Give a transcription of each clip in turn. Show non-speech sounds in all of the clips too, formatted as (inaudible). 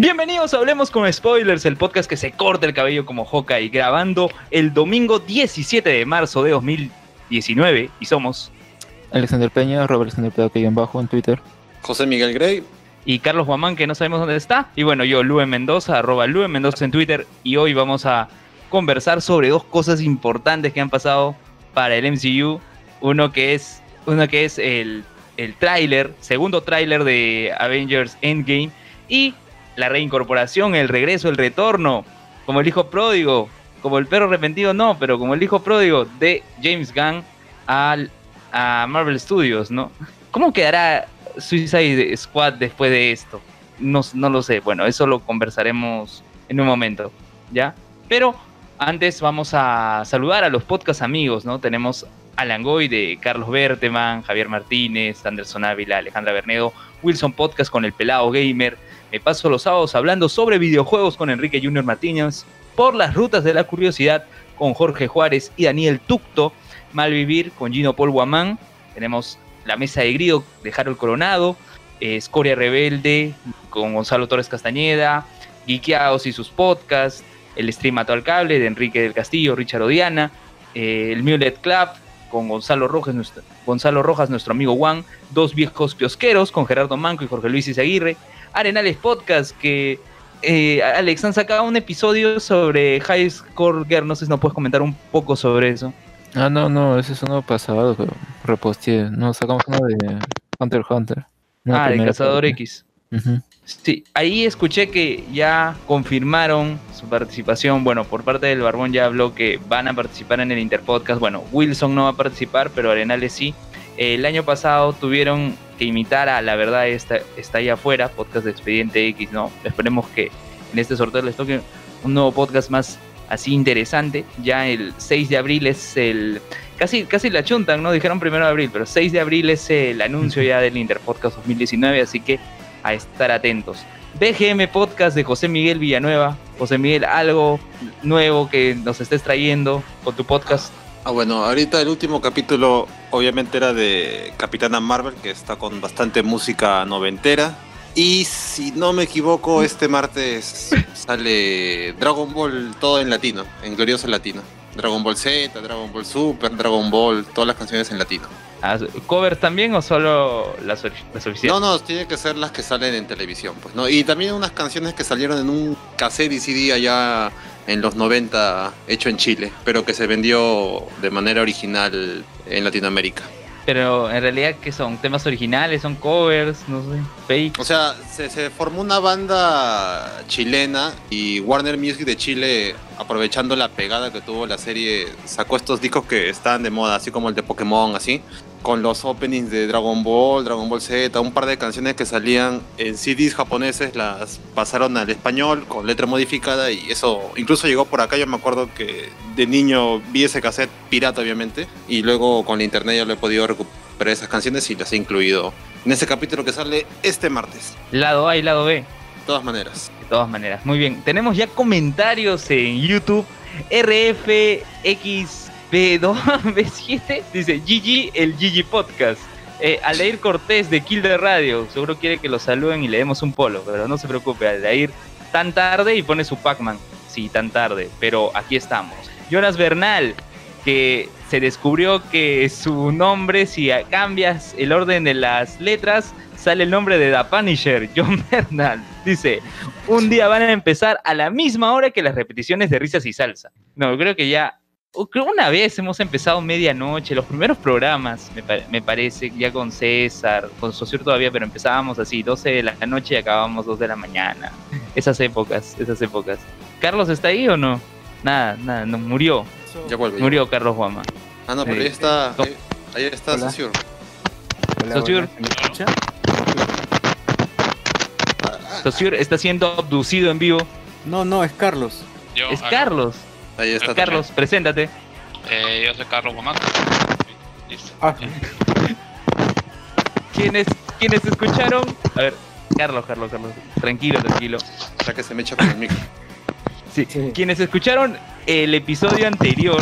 Bienvenidos a Hablemos con Spoilers, el podcast que se corta el cabello como Hawkeye, grabando el domingo 17 de marzo de 2019 y somos Alexander Peña, Robert Alexander Peña en bajo en Twitter. José Miguel Grey. y Carlos Guamán que no sabemos dónde está y bueno yo Lue Mendoza, arroba Lue Mendoza en Twitter y hoy vamos a conversar sobre dos cosas importantes que han pasado para el MCU, uno que es, uno que es el, el tráiler, segundo tráiler de Avengers Endgame y la reincorporación, el regreso, el retorno, como el hijo pródigo, como el perro arrepentido no, pero como el hijo pródigo de James Gunn al, a Marvel Studios, ¿no? ¿Cómo quedará Suicide Squad después de esto? No, no lo sé, bueno, eso lo conversaremos en un momento, ¿ya? Pero antes vamos a saludar a los podcast amigos, ¿no? Tenemos a Langoy de Carlos Berteman, Javier Martínez, Anderson Ávila, Alejandra Bernedo, Wilson Podcast con el Pelado Gamer, me paso los sábados hablando sobre videojuegos con Enrique Junior Martínez, por las rutas de la curiosidad con Jorge Juárez y Daniel Tucto, Malvivir con Gino Paul Guamán, tenemos la mesa de grido de Harold Coronado, Escoria Rebelde con Gonzalo Torres Castañeda, Geekeados y sus podcasts, el stream Mato al Cable de Enrique del Castillo, Richard Odiana, eh, el Mulet Club con Gonzalo Rojas, nuestro, Gonzalo Rojas, nuestro amigo Juan, Dos Viejos Piosqueros con Gerardo Manco y Jorge Luis Izaguirre, Arenales Podcast, que eh, Alex han sacado un episodio sobre High Score Girl, no sé si nos puedes comentar un poco sobre eso. Ah, no, no, ese es uno pasado que reposteé. No, sacamos uno de Hunter x Hunter. Ah, de Cazador. X. Sí, ahí escuché que ya confirmaron su participación. Bueno, por parte del Barbón ya habló que van a participar en el Interpodcast. Bueno, Wilson no va a participar, pero Arenales sí. El año pasado tuvieron que imitar a La Verdad está, está ahí afuera, podcast de Expediente X, ¿no? Esperemos que en este sorteo les toque un nuevo podcast más así interesante. Ya el 6 de abril es el... Casi, casi la chuntan, ¿no? Dijeron primero de abril, pero 6 de abril es el anuncio ya del Interpodcast 2019, así que a estar atentos. BGM Podcast de José Miguel Villanueva. José Miguel, algo nuevo que nos estés trayendo con tu podcast. Ah, bueno, ahorita el último capítulo obviamente era de Capitana Marvel, que está con bastante música noventera. Y si no me equivoco, este martes sale Dragon Ball todo en latino, en glorioso latino. Dragon Ball Z, Dragon Ball Super, Dragon Ball, todas las canciones en latino. Ah, ¿Covers también o solo las, las oficiales? No, no, tiene que ser las que salen en televisión, pues, ¿no? Y también unas canciones que salieron en un cassette y CD allá en los 90, hecho en Chile, pero que se vendió de manera original en Latinoamérica. Pero en realidad, ¿qué son? ¿Temas originales? ¿Son covers? No sé. ¿Fake? O sea, se, se formó una banda chilena y Warner Music de Chile, aprovechando la pegada que tuvo la serie, sacó estos discos que estaban de moda, así como el de Pokémon, así, con los openings de Dragon Ball, Dragon Ball Z, un par de canciones que salían en CDs japoneses, las pasaron al español con letra modificada y eso incluso llegó por acá. Yo me acuerdo que de niño vi ese cassette pirata, obviamente, y luego con la internet ya lo he podido recuperar esas canciones y las he incluido en ese capítulo que sale este martes. Lado A y lado B. De todas maneras. De todas maneras. Muy bien. Tenemos ya comentarios en YouTube. RFXB2B7 (laughs) dice GG, el GG Podcast. Eh, Aldair Cortés de Kill de Radio. Seguro quiere que lo saluden y le demos un polo. Pero no se preocupe, Aldair tan tarde y pone su Pac-Man. Sí, tan tarde. Pero aquí estamos. Jonas Bernal, que se descubrió que su nombre, si cambias el orden de las letras, sale el nombre de The Punisher, (laughs) John Bernal. Dice, un día van a empezar a la misma hora que las repeticiones de risas y salsa. No, creo que ya una vez hemos empezado medianoche, los primeros programas, me, pa- me parece, ya con César, con Sociur todavía, pero empezábamos así, 12 de la noche y acabábamos 2 de la mañana. Esas épocas, esas épocas. ¿Carlos está ahí o no? Nada, nada, no, murió, Ya vuelve. ya murió Carlos Guama. Ah, no, pero ahí está. Ahí, ahí está Hola. Sociur está siendo abducido en vivo. No, no, es Carlos. Yo, Es acá. Carlos. Ahí está. Carlos, preséntate. Eh, yo soy Carlos Guamán. Listo. Ah. (laughs) ¿Quiénes, ¿Quiénes escucharon? A ver, Carlos, Carlos, Carlos. Tranquilo, tranquilo. Ya que se me echa con el micro. Sí. Sí. Quienes escucharon el episodio anterior,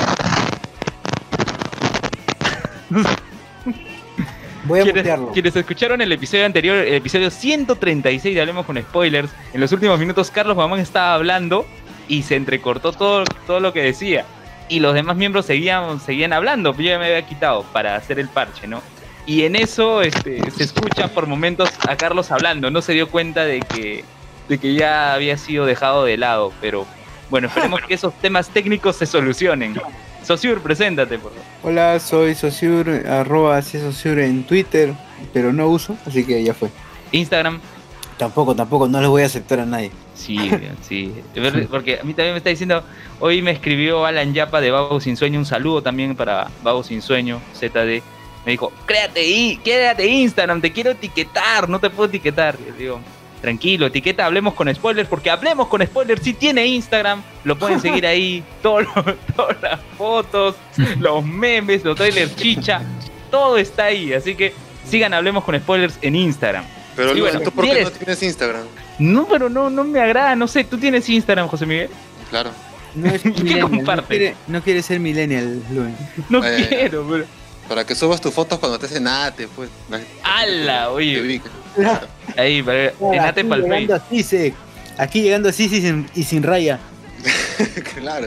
Voy a quienes, mutearlo. quienes escucharon el episodio anterior, el episodio 136 de Hablemos con Spoilers, en los últimos minutos Carlos Mamán estaba hablando y se entrecortó todo, todo lo que decía. Y los demás miembros seguían, seguían hablando, yo ya me había quitado para hacer el parche, ¿no? Y en eso este, se escucha por momentos a Carlos hablando, no se dio cuenta de que, de que ya había sido dejado de lado, pero bueno, esperemos que esos temas técnicos se solucionen. Sociur, preséntate, por favor. Hola, soy Sociur, arroba C Sociur en Twitter, pero no uso, así que ya fue. Instagram, Tampoco, tampoco, no les voy a aceptar a nadie. Sí, sí. Porque a mí también me está diciendo, hoy me escribió Alan Yapa de Vago Sin Sueño, un saludo también para Vago Sin Sueño, ZD. Me dijo, créate quédate Instagram, te quiero etiquetar, no te puedo etiquetar. Y le digo, tranquilo, etiqueta, hablemos con spoilers, porque hablemos con spoilers, si tiene Instagram, lo pueden seguir ahí, (laughs) todas las fotos, los memes, los trailers chicha, todo está ahí, así que sigan Hablemos con spoilers en Instagram. Pero Sí, bueno, ¿tú por qué no tienes Instagram? No, pero no, no me agrada, no sé, ¿tú tienes Instagram, José Miguel? Claro. No es (laughs) ¿Qué millennial, no comparte? quiere, no quiere ser millennial, Luen. No Eh, quiero, pero... Para que subas tus fotos cuando estés (laughs) en ATE, pues. ¡Hala! Te Oye, ahí, para- enate Aquí pa'l llegando Face. así, se- Aquí llegando así sí, sin- y sin raya. (laughs) claro.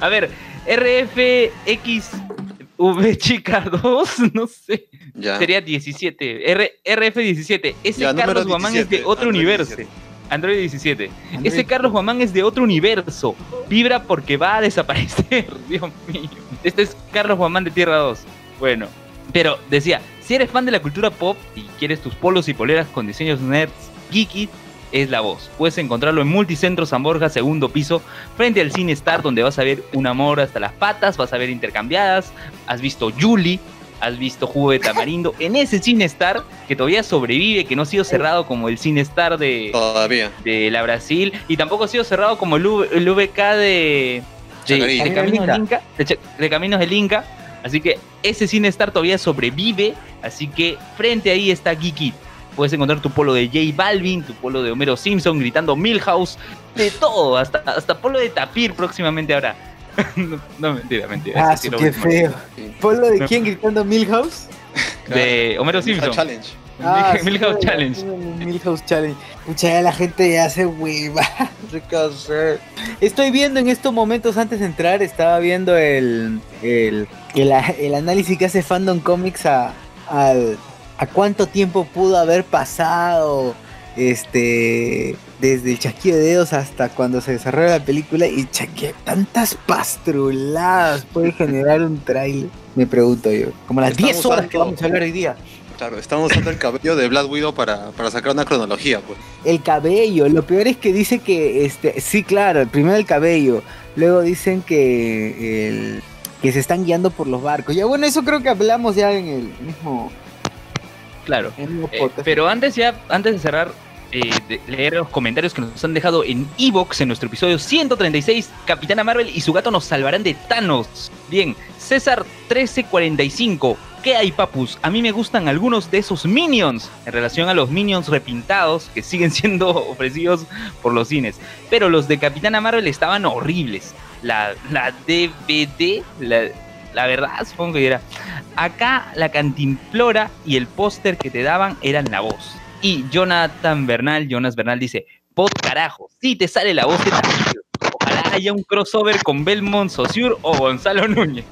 A ver, RFXV (laughs) chica 2, no sé. Ya. Sería 17. R, RF17. Ese Ya, Carlos Guamán es de 17, otro Android universo. 17. Android 17. Android Ese Carlos Guamán es de otro universo. Vibra porque va a desaparecer. (laughs) Dios mío. Este es Carlos Guamán de Tierra 2. Bueno, pero decía, si eres fan de la cultura pop y quieres tus polos y poleras con diseños nerds geeky, es la voz. Puedes encontrarlo en Multicentro San Borja, segundo piso, frente al Cine Star, donde vas a ver un amor hasta las patas, vas a ver intercambiadas, has visto Julie, has visto Jugo de Tamarindo, en ese Cine Star que todavía sobrevive, que no ha sido cerrado como el Cine Star de, Todavía. de la Brasil y tampoco ha sido cerrado como el, V- el VK de, de, Caminos del Inca, de, Caminos del Inca. Así que ese Cine Star todavía sobrevive. Así que frente ahí está Geeky. Puedes encontrar tu polo de J Balvin, tu polo de Homero Simpson gritando Milhouse, de todo, hasta, hasta polo de Tapir próximamente ahora. (laughs) no, no, mentira, mentira. Ah, sí qué feo. Sí. ¿Polo de quién gritando Milhouse? De Homero Simpson. Challenge. Ah, Milhouse sí, Challenge. Milhouse Challenge. Pucha, ya la gente ya hace hueva. (laughs) Estoy viendo en estos momentos, antes de entrar, estaba viendo el, el, el, el análisis que hace Fandom Comics a, al- a cuánto tiempo pudo haber pasado este desde el chasquido de dedos hasta cuando se desarrolla la película y chaque, tantas pastruladas puede generar un trailer. Me pregunto yo. Como las Estamos 10 horas que vamos a hablar hoy día. Claro, estamos usando el cabello de Black Widow para, para sacar una cronología, pues. El cabello, lo peor es que dice que, este, sí, claro, primero el cabello, luego dicen que, el, que se están guiando por los barcos. Ya bueno, eso creo que hablamos ya en el mismo, Claro. Eh, pero antes ya, antes de cerrar, eh, de leer los comentarios que nos han dejado en Evox en nuestro episodio 136, Capitana Marvel y su gato nos salvarán de Thanos. Bien, César 1345. ¿Qué hay, papus? A mí me gustan algunos de esos minions en relación a los minions repintados que siguen (laughs) siendo ofrecidos por los cines. Pero los de Capitana Marvel estaban horribles. La, la DVD, la, la verdad, supongo que era. Acá la cantimplora y el póster que te daban eran la voz. Y Jonathan Bernal, Jonas Bernal dice, pod carajo, sí te sale la voz. Ojalá haya un crossover con Belmont Saussure o Gonzalo Núñez.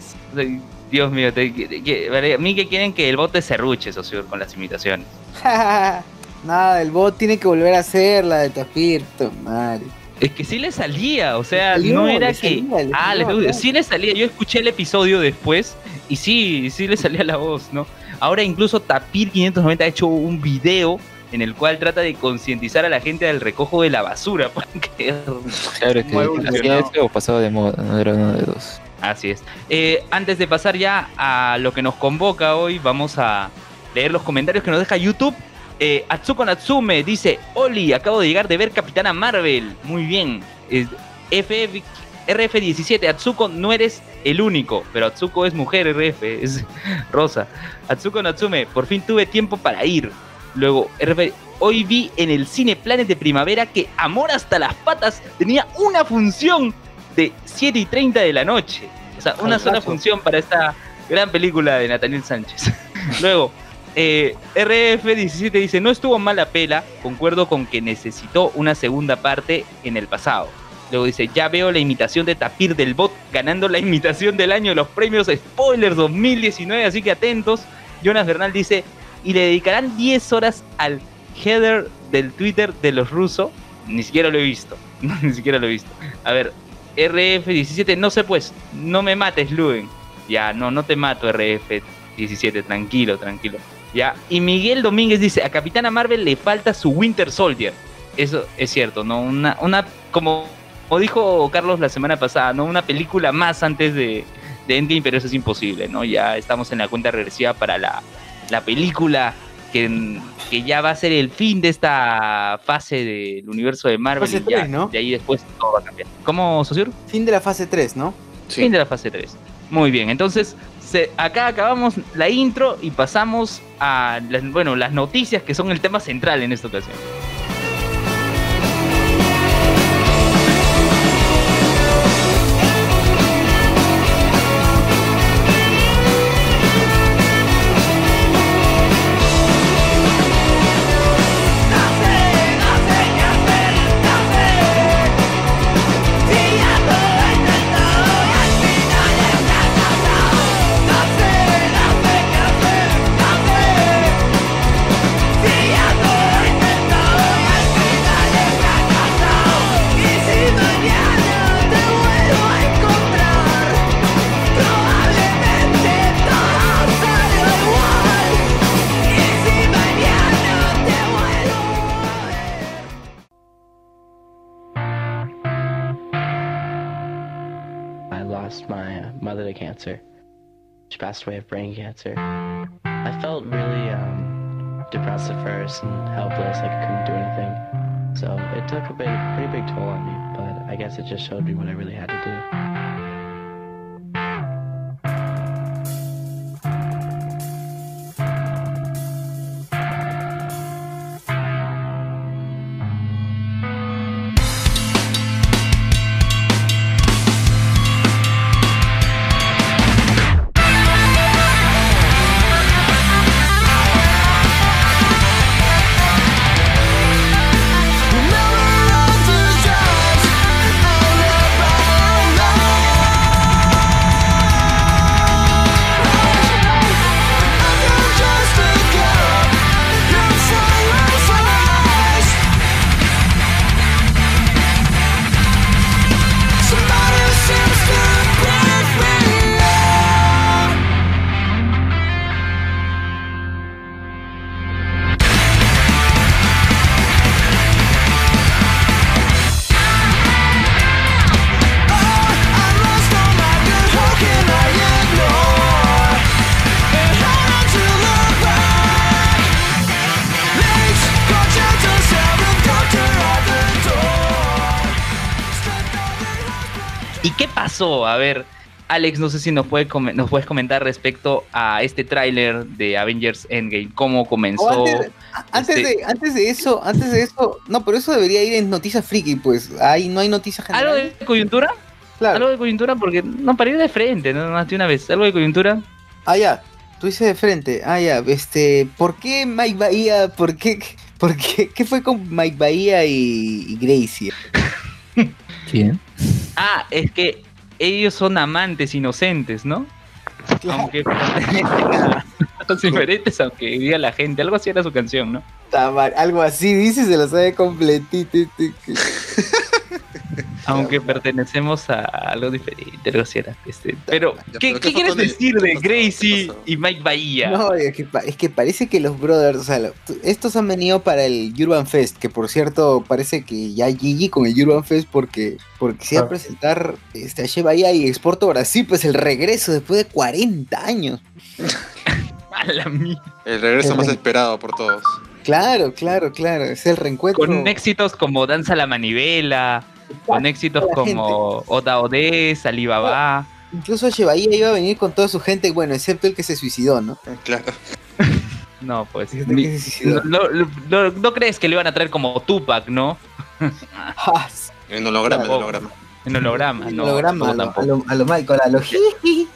Dios mío, te- vale, a mí que quieren que el bote se ruche, Saussure, con las imitaciones. (laughs) Nada, el bot tiene que volver a hacer la de puta madre. Es que sí le salía, o sea, salió, no era le que. salía, le ah, salió, le- claro. sí le salía. Yo escuché el episodio después y sí, sí le salía la voz, ¿no? Ahora incluso Tapir 590 ha hecho un video en el cual trata de concientizar a la gente del recojo de la basura. (laughs) porque- Claro, es que hacía eso o pasaba de moda, no era uno de dos. Así es. Eh, antes de pasar ya a lo que nos convoca hoy, vamos a leer los comentarios que nos deja YouTube. Eh, Atsuko Natsume dice, Oli, acabo de llegar de ver Capitana Marvel. Muy bien. Eh, FF RF17, Atsuko, no eres el único, pero Atsuko es mujer RF, es (laughs) rosa. Atsuko Natsume, por fin tuve tiempo para ir. Luego, RF, hoy vi en el cine Planes de Primavera que Amor hasta las patas tenía una función de 7 y 30 de la noche. O sea, una sola función para esta gran película de Nathaniel Sánchez. (laughs) Luego, eh, RF17 dice, no estuvo mala pela, concuerdo con que necesitó una segunda parte en el pasado. Luego dice, ya veo la imitación de Tapir del Bot ganando la imitación del año de los premios Spoilers 2019, así que atentos. Jonas Bernal dice, y le dedicarán 10 horas al header del Twitter de los rusos. Ni siquiera lo he visto, (laughs) ni siquiera lo he visto. A ver, RF17, no sé pues, no me mates, Luen. Ya, no, no te mato, RF17, tranquilo, tranquilo. Ya, y Miguel Domínguez dice, a Capitana Marvel le falta su Winter Soldier. Eso es cierto, ¿no? Una, una como, como dijo Carlos la semana pasada, ¿no? Una película más antes de, de Endgame, pero eso es imposible, ¿no? Ya estamos en la cuenta regresiva para la, la película que, que ya va a ser el fin de esta fase del universo de Marvel. Fase y ya, tres, ¿no? De ahí después todo va a cambiar. ¿Cómo, Sosur? Fin de la fase 3, ¿no? Sí. Fin de la fase 3. Muy bien, entonces acá acabamos la intro y pasamos a bueno, las noticias que son el tema central en esta ocasión. Passed away of brain cancer. I felt really um, depressed at first and helpless, like I couldn't do anything. So it took a pretty big toll on me, but I guess it just showed me what I really had to do. A ver, Alex, no sé si nos, puede nos puedes comentar respecto a este tráiler de Avengers Endgame, cómo comenzó. O antes, a- antes este- de, antes de eso, antes de eso, no, pero eso debería ir en noticias friki, pues ahí no hay noticias ¿Algo generales. de coyuntura? Claro. ¿Algo de coyuntura? Porque no, para ir de frente, no más de una vez. ¿Algo de coyuntura? Ah, ya, tú dices de frente. Ah, ya, este, ¿por qué Mike Bahía, por qué, (laughs) por qué, qué fue con Mike Bahía y, y Gracie? (laughs) ¿Quién? Ah, es que ellos son amantes inocentes, ¿no? Aunque (laughs) son diferentes, aunque diga la gente. Algo así era su canción, ¿no? Mal, Algo así, dice, se lo sabe completito. (laughs) Aunque pertenecemos a algo diferente, algo así era, este, Pero, Ya, ¿qué, pero qué ¿qué quieres decir de Gracie y Mike Bahía? No, es que, pa- es que parece que los brothers, o sea, estos han venido para el Urban Fest, que por cierto parece que ya GG con el Urban Fest porque, porque se va a Ah. presentar este, a Shea Bahía y Exporto Brasil, pues el regreso después de 40 años. (laughs) A la mierda. El regreso El más re- esperado por todos. Claro, claro, claro, es el reencuentro. Con éxitos como Danza la Manivela, con éxitos como Oda Odés, Alibaba. Incluso Shea Bahía iba a venir con toda su gente, bueno, excepto el que se suicidó, ¿no? Claro. (laughs) No, pues. No, no- no- no crees que le iban a traer como Tupac, ¿no? (laughs) Ah, En holograma, en Claro. holograma. En holograma, el no. holograma, a lo, a lo, a lo Michael, a lo jiji.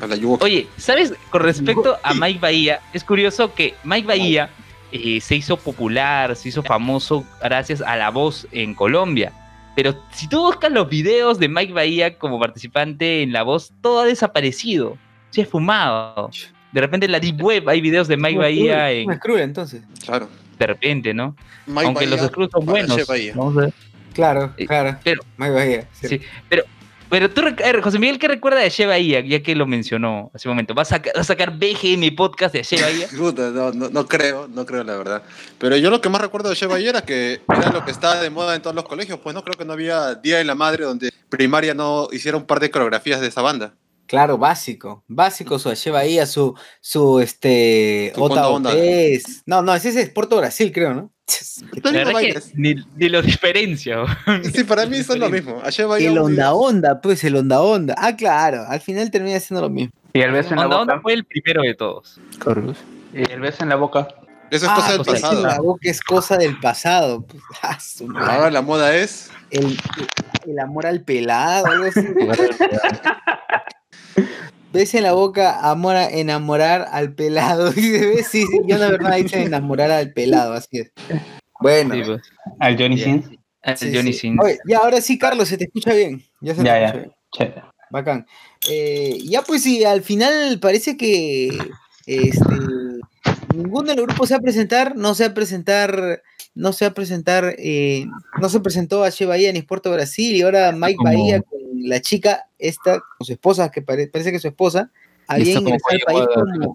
A la Yugo. Oye, ¿sabes? Con respecto a Mike Bahía, es curioso que Mike Bahía eh, se hizo popular, se hizo famoso gracias a la voz en Colombia. Pero si tú buscas los videos de Mike Bahía como participante en la voz, todo ha desaparecido. Se ha fumado. De repente en la Deep Web hay videos de Mike Bahía en, Es cruel, entonces. Claro. de repente, ¿no? Mike Aunque los screws son buenos. Vamos a ver. Claro, Eh, claro. pero- Mike Bahía, Sí, pero, pero tú, José Miguel, ¿qué recuerda de Shea Bahía? Ya que lo mencionó hace un momento. ¿Va a, saca- va a sacar BGM podcast de Shea Bahía? (laughs) No, no, no creo, no creo la verdad. Pero yo lo que más recuerdo de Shea Bahía era que era lo que estaba de moda en todos los colegios. Pues no creo que no había Día de la Madre donde primaria no hiciera un par de coreografías de esa banda. Claro, básico. Básico su Shea Bahía, su, su este. Ota Onda Onda. Otés. No, no, ese es Exporto Brasil, creo, ¿no? (laughs) Bailes. ni, ni lo diferencia. (laughs) Sí, para mí son lo mismo. A Shea Bahía El Onda Onda, pues el Onda Onda. Ah, claro, al final termina siendo lo mismo. Y el beso en la Onda Onda boca. fue el primero de todos. Carlos. Y el beso en la boca. Eso es ah, cosa del pues, pasado. La boca es cosa del pasado. Pues, (laughs) ah. Ahora la moda es. el, el amor al pelado, algo así. Ves en la boca amor a enamorar al pelado. (laughs) Sí, sí, yo la verdad hice enamorar al pelado, así es. Bueno, Sí, pues. Al Johnny. Sins. Sí, Johnny sí. Sins. Oye, ya ahora sí, Carlos, se te escucha bien. Ya se te Ya, escucha ya. bien. Bacán. Eh, ya pues sí, al final parece que este, ninguno de los grupos se va a presentar, no se va a presentar, no se va a presentar, eh, no se presentó a Che Bahía ni Sporto Brasil y ahora Mike como- Bahía con la chica esta, con su esposa, que pare- parece que es su esposa, como ingresado al país en como,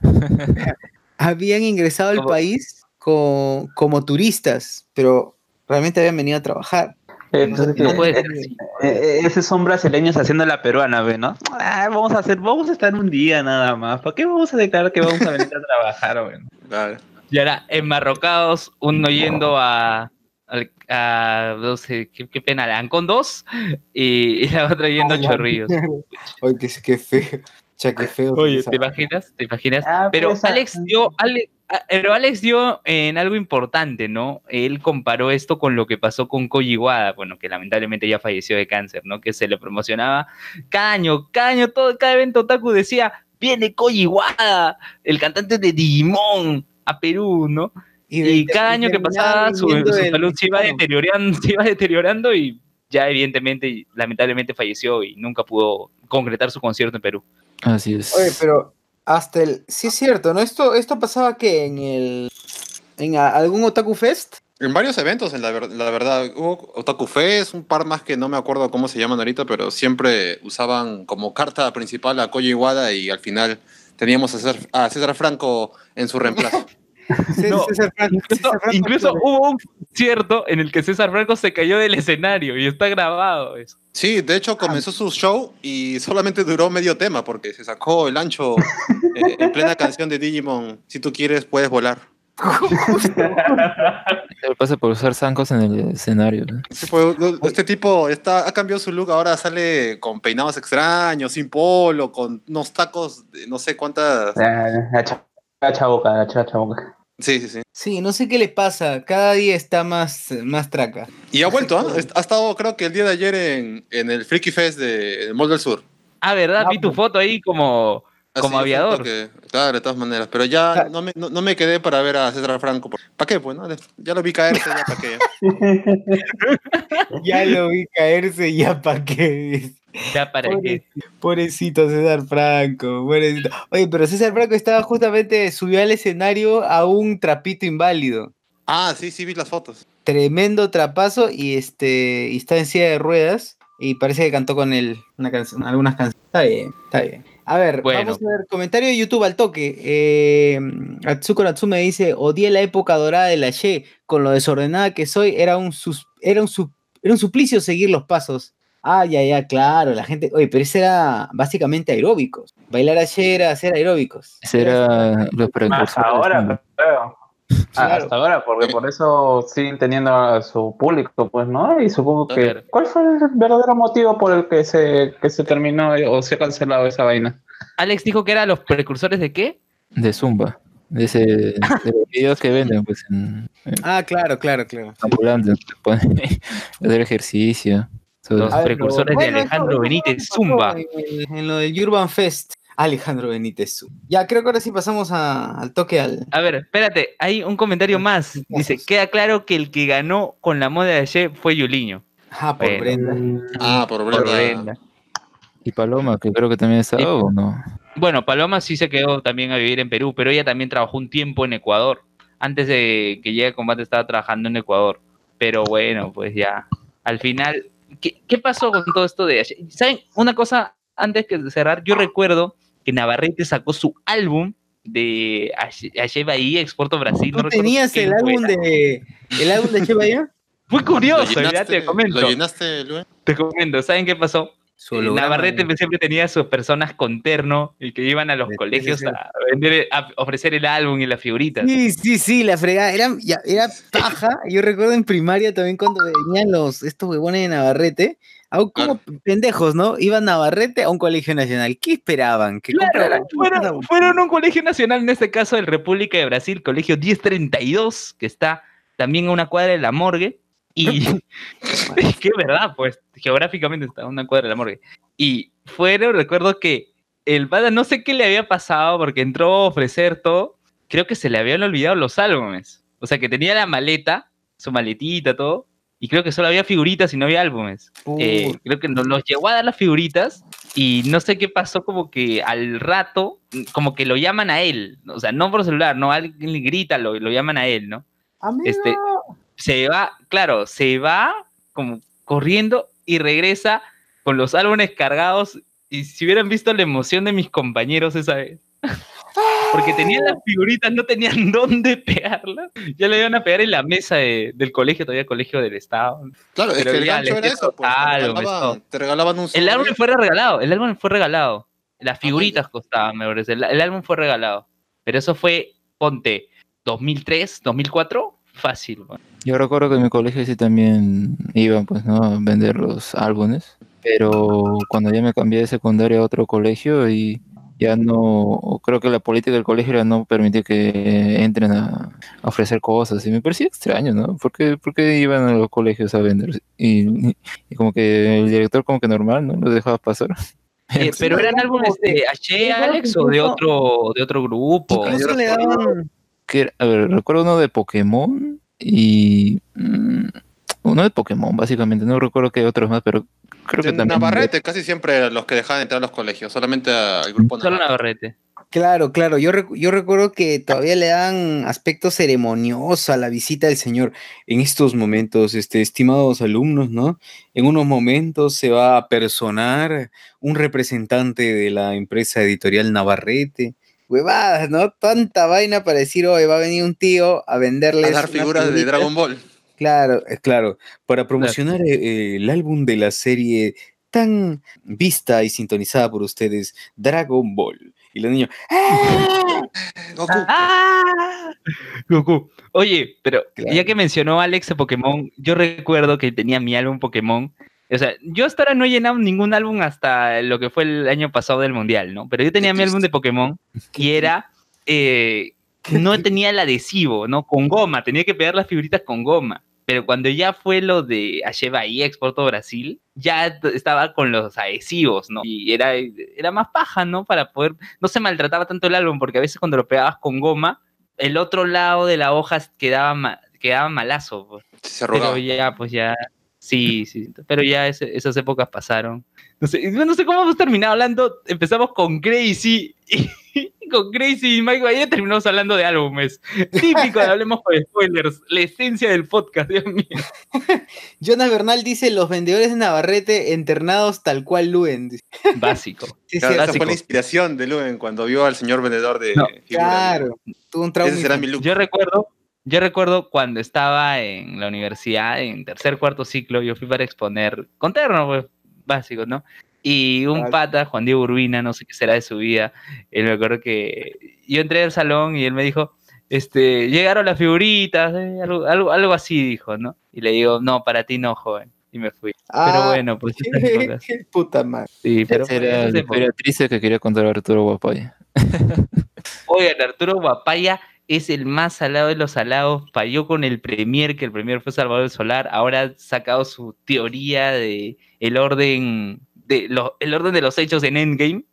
(laughs) habían ingresado al Como- país co- como turistas, pero realmente habían venido a trabajar. Entonces, No eh, puede eh, ser así. eh, esos son brasileños haciendo la peruana, ¿ve, no? Ah, vamos a hacer, vamos a estar un día nada más. ¿Para qué vamos a declarar que vamos a venir a trabajar? (laughs) Claro. Y ahora, enmarrocados, uno yendo a. a no sé, qué, qué pena, a Ancon 2 y, y la otra yendo a Chorrillos. Oye, qué, qué feo. Cha, qué feo. Oye, ¿te imaginas? ¿Te imaginas? Ah, Pero pues, ah, Alex dio, Ale- ah, pero Alex dio en algo importante, ¿no? Él comparó esto con lo que pasó con Koji Iwata, bueno, que lamentablemente ya falleció de cáncer, ¿no? Que se le promocionaba cada año, cada año, todo, cada evento otaku decía, viene Koji Iwata, el cantante de Digimon, a Perú, ¿no? Y, de- cada año que pasaba su, el salud se iba, deteriorando, (laughs) se iba deteriorando y ya evidentemente, lamentablemente falleció y nunca pudo concretar su concierto en Perú. Así es. Oye, pero hasta el. Sí, es cierto, ¿no? Esto, esto pasaba que en el. En a- algún Otaku Fest. En varios eventos, en la, ver- la verdad. Hubo Otaku Fest, un par más que no me acuerdo cómo se llaman ahorita, pero siempre usaban como carta principal a Koji Iwata y al final teníamos a César, a César Franco en su reemplazo. (laughs) César- No, César Franco- Incluso, César Franco incluso fue- hubo un concierto en el que César Franco se cayó del escenario y está grabado eso. Sí, de hecho comenzó su show y solamente duró medio tema porque se sacó el ancho eh, en plena canción de Digimon. Si tú quieres, puedes volar. Se pasa por usar zancos en el escenario. pues, este tipo está, ha cambiado su look, ahora sale con peinados extraños, sin polo, con unos tacos de no sé cuántas... La, la cha- la chaboca, la cha- chaboca. Sí, sí, sí. Sí, no sé qué le pasa. Cada día está más, más traca. Y ha vuelto, ¿ah? Ha estado creo que el día de ayer en, en el Freaky Fest de el Mall del Sur. Ah, ¿verdad? No, Vi tu pues. foto ahí como, como fue aviador. que- claro, de todas maneras. Pero ya Claro. no me, no, no me quedé para ver a César Franco. ¿Para qué? Pues, ¿no? Ya lo vi caerse, ya para qué. (laughs) Ya lo vi caerse, ya pa' qué. Ya para Pobre- que. Pobrecito César Franco, pobrecito. Oye, pero César Franco estaba justamente, subió al escenario a un trapito inválido. Ah, sí, sí, vi las fotos. Tremendo trapazo y este y está en silla de ruedas y parece que cantó con él una canción, algunas canciones. Está bien, está bien. A ver, Bueno. vamos a ver comentario de YouTube al toque. Eh, Atsuko Natsume dice, odié la época dorada de la She, con lo desordenada que soy, era un sus- era un su- era un suplicio seguir los pasos. Ah, ya, ya, claro, la gente, oye, pero ese era básicamente aeróbicos. Bailar a She era hacer aeróbicos. Ese era los Más precursores. ahora, ¿no? Ah, Claro. Hasta ahora, porque por eso siguen teniendo a su público, pues, ¿no? Y supongo que. ¿Cuál fue el verdadero motivo por el que se, que se terminó o se ha cancelado esa vaina? Alex dijo que eran los precursores de qué? De Zumba. De, ese, de los videos que venden, pues, en, en Ah, claro, claro, claro. (laughs) ambulantes. (laughs) hacer ejercicio. Los eso. A ver, precursores de Alejandro Benítez Zumba. en lo del Urban Fest. Alejandro Benítez. Ya, creo que ahora sí pasamos a- al toque al. A ver, espérate, hay un comentario más. Dice, queda claro que el que ganó con la moda de ayer fue Yuliño. Ah, por Bueno. Brenda. Ah, por Brenda. Por Brenda. Y Paloma, que creo que también estaba, Sí. ¿o no? Bueno, Paloma sí se quedó también a vivir en Perú, pero ella también trabajó un tiempo en Ecuador. Antes de que llegue a combate estaba trabajando en Ecuador. Pero bueno, pues ya. Al final, ¿qué, qué pasó con todo esto de Aye? ¿Saben? Una cosa, antes que cerrar, yo recuerdo que Navarrete sacó su álbum de Aye Bahía, Exporto Brasil. ¿Tú tenías el álbum de el álbum de ya? (laughs) Fue ¿Lo curioso, ya llenaste, te comento. ¿Lo llenaste? Te comento, ¿saben qué pasó? Eh, Navarrete siempre tenía sus personas con terno y que iban a los sí, colegios a vender, a ofrecer el álbum y las figuritas. Sí, sí, sí, la fregada. Era, ya, era paja. Yo recuerdo en primaria también cuando venían los, estos huevones de Navarrete. Aún como pendejos, ¿no? Iban Navarrete a un colegio nacional. ¿Qué esperaban? Que Claro, fueron, fueron a un colegio nacional, en este caso el República de Brasil, colegio 1032, que está también a una cuadra de la morgue. Y es que es verdad, pues geográficamente está a una cuadra de la morgue. Y fueron, recuerdo que el pata no sé qué le había pasado porque entró a ofrecer todo. Creo que se le habían olvidado los álbumes. O sea, que tenía la maleta, su maletita, todo. Y creo que solo había figuritas y no había álbumes. Eh, Puta. creo que nos, nos llegó a dar las figuritas y no sé qué pasó, como que al rato, como que lo llaman a él, o sea, no por celular, no, alguien le grita, lo, lo llaman a él, ¿no? Amigo. Este, se va, claro, se va como corriendo y regresa con los álbumes cargados y si hubieran visto la emoción de mis compañeros esa vez. (laughs) Porque tenían las figuritas, no tenían (laughs) dónde pegarlas. Ya le iban a pegar en la mesa de- del colegio, todavía colegio del estado. Claro, es que el gancho era eso, pues. Te regalaban, te regalaban un El álbum fue regalado, el álbum fue regalado. Las figuritas costaban, me parece. El, el álbum fue regalado. Pero eso fue, ponte, 2003, 2004, fácil. man. Yo recuerdo que en mi colegio sí también iban pues, ¿no? a vender los álbumes, pero cuando ya me cambié de secundaria a otro colegio y ya no, creo que la política del colegio era no permitir que entren a, a ofrecer cosas y me parecía extraño, ¿no? ¿Por qué, por qué iban a los colegios a vender? Y, y como que el director como que normal, ¿no? Los dejaba pasar. (laughs) Eh, pero eran álbumes de H, Alex, o de otro, de otro grupo. Incluso le daban. que a ver, recuerdo uno de Pokémon y mm, uno de Pokémon, básicamente. No recuerdo que otros más, pero creo que En también. Navarrete casi siempre eran los que dejaban entrar a los colegios, solamente al grupo Solo Navarrete. Navarrete. Claro, claro. Yo, yo recuerdo que todavía le dan aspecto ceremonioso a la visita del señor. En estos momentos, este, estimados alumnos, ¿no? En unos momentos se va a personar un representante de la empresa editorial Navarrete. Huevadas, ¿no? Tanta vaina para decir, hoy va a venir un tío a venderles. A dar figuras de figuritas". Dragon Ball. Claro, eh, claro. Para promocionar eh, eh, el álbum de la serie tan vista y sintonizada por ustedes, Dragon Ball. Y los niños, ¡ah! (laughs) Goku. ¡Ah! Goku. Oye, pero Claro. ya que mencionó Alex de Pokémon, yo recuerdo que tenía mi álbum Pokémon. O sea, yo hasta ahora no he llenado ningún álbum hasta lo que fue el año pasado del Mundial, ¿no? Pero yo tenía mi álbum de Pokémon y era... eh, no tenía el adhesivo, ¿no? Con goma, tenía que pegar las figuritas con goma. Pero cuando ya fue lo de Ache Bahía, Exporto Brasil, ya estaba con los adhesivos, ¿no? Y era, era más paja, ¿no? Para poder... No se maltrataba tanto el álbum, porque a veces cuando lo pegabas con goma, el otro lado de la hoja quedaba, ma- quedaba malazo. pues. Se Pero ya, pues ya... Sí, sí, pero ya esas épocas pasaron. No sé, no sé cómo hemos terminado hablando. Empezamos con Crazy y con Crazy y Mike Valle terminamos hablando de álbumes. Típico de Hablemos con Spoilers, la esencia del podcast, Dios mío. (laughs) Jonas Bernal dice: Los vendedores de Navarrete internados tal cual Luen. Básico. (laughs) Sí, Claro, sí, esa fue la inspiración de Luen cuando vio al señor vendedor de No, claro. Tuvo un trauma. Ese será mi look. Yo recuerdo, yo recuerdo cuando estaba en la universidad, en tercer, cuarto ciclo, yo fui para exponer con terno, pues, básico, ¿no? Y un pata, Juan Diego Urbina, no sé qué será de su vida, él me acuerdo que yo entré al salón y él me dijo, este, llegaron las figuritas, eh, algo, algo, algo así dijo, ¿no? Y le digo, no, para ti no, joven. Y me fui. pero Ah, bueno, pues épocas. qué puta madre. Sí, pero era triste que quería contar Arturo Guapaya. (laughs) Oigan, Arturo Guapaya es el más salado de los salados. Falló con el Premier, que el Premier fue Salvador Solar. Ahora ha sacado su teoría de el orden de el orden de los hechos en Endgame.